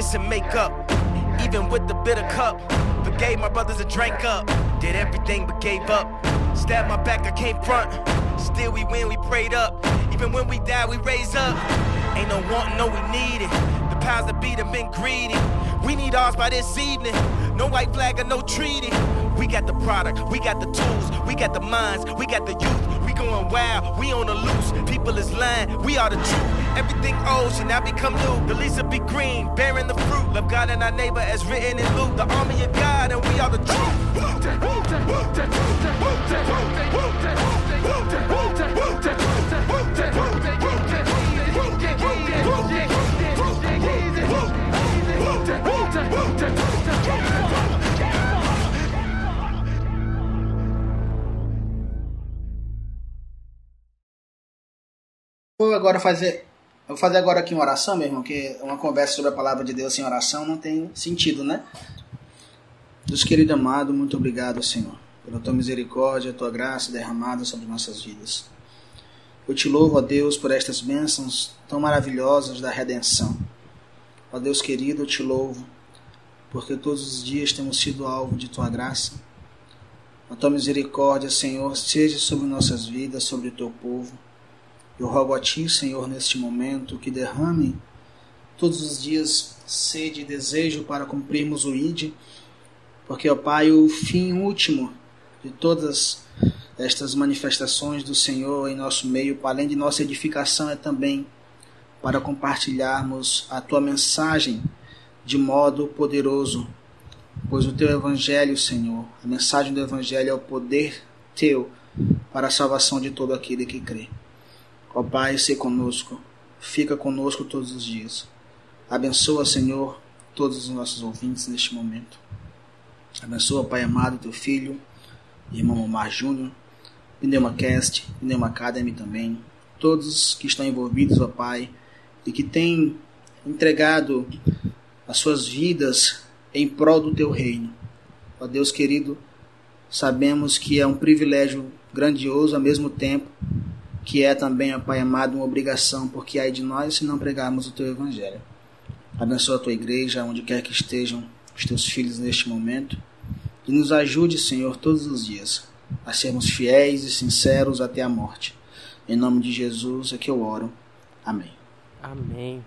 with Judas kissing makeup. Even with the bitter cup, forgave my brothers and drank up. Did everything but gave up. Stabbed my back, I came front. Still we win, we prayed up. Even when we die, we raise up. Ain't no wanting, no we need it. The powers that beat have been greedy. We need ours by this evening. No white flag or no treaty. We got the product, we got the tools, we got the minds, we got the youth. Going wild, we on the loose. People is lying, we are the truth. Everything old should now become new. The leaves will be green, bearing the fruit. Love God and our neighbor as written in Luke. The army of God and we are the Vou agora fazer. Vou fazer agora aqui uma oração, meu irmão, que uma conversa sobre a palavra de Deus sem oração não tem sentido, né? Deus querido amado, muito obrigado, Senhor, pela tua misericórdia, tua graça derramada sobre nossas vidas. Eu te louvo, ó Deus, por estas bênçãos tão maravilhosas da redenção. Ó Deus querido, eu te louvo, porque todos os dias temos sido alvo de tua graça. A tua misericórdia, Senhor, seja sobre nossas vidas, sobre o teu povo. Eu rogo a Ti, Senhor, neste momento, que derrame todos os dias sede e desejo para cumprirmos o ID, porque, ó Pai, o fim último de todas estas manifestações do Senhor em nosso meio, além de nossa edificação, é também para compartilharmos a Tua mensagem de modo poderoso, pois o Teu Evangelho, Senhor, a mensagem do Evangelho é o poder Teu para a salvação de todo aquele que crê. Ó Pai, se conosco, fica conosco todos os dias. Abençoa, Senhor, todos os nossos ouvintes neste momento. Abençoa, Pai amado, teu filho, irmão Omar Júnior, PneumaCast, Pneuma Academy também, todos que estão envolvidos, ó Pai, e que têm entregado as suas vidas em prol do teu reino. Ó Deus querido, sabemos que é um privilégio grandioso ao mesmo tempo que é também, ó Pai amado, uma obrigação, porque ai de nós se não pregarmos o Teu Evangelho. Abençoa a Tua igreja, onde quer que estejam os Teus filhos neste momento, e nos ajude, Senhor, todos os dias, a sermos fiéis e sinceros até a morte. Em nome de Jesus é que eu oro. Amém. Amém.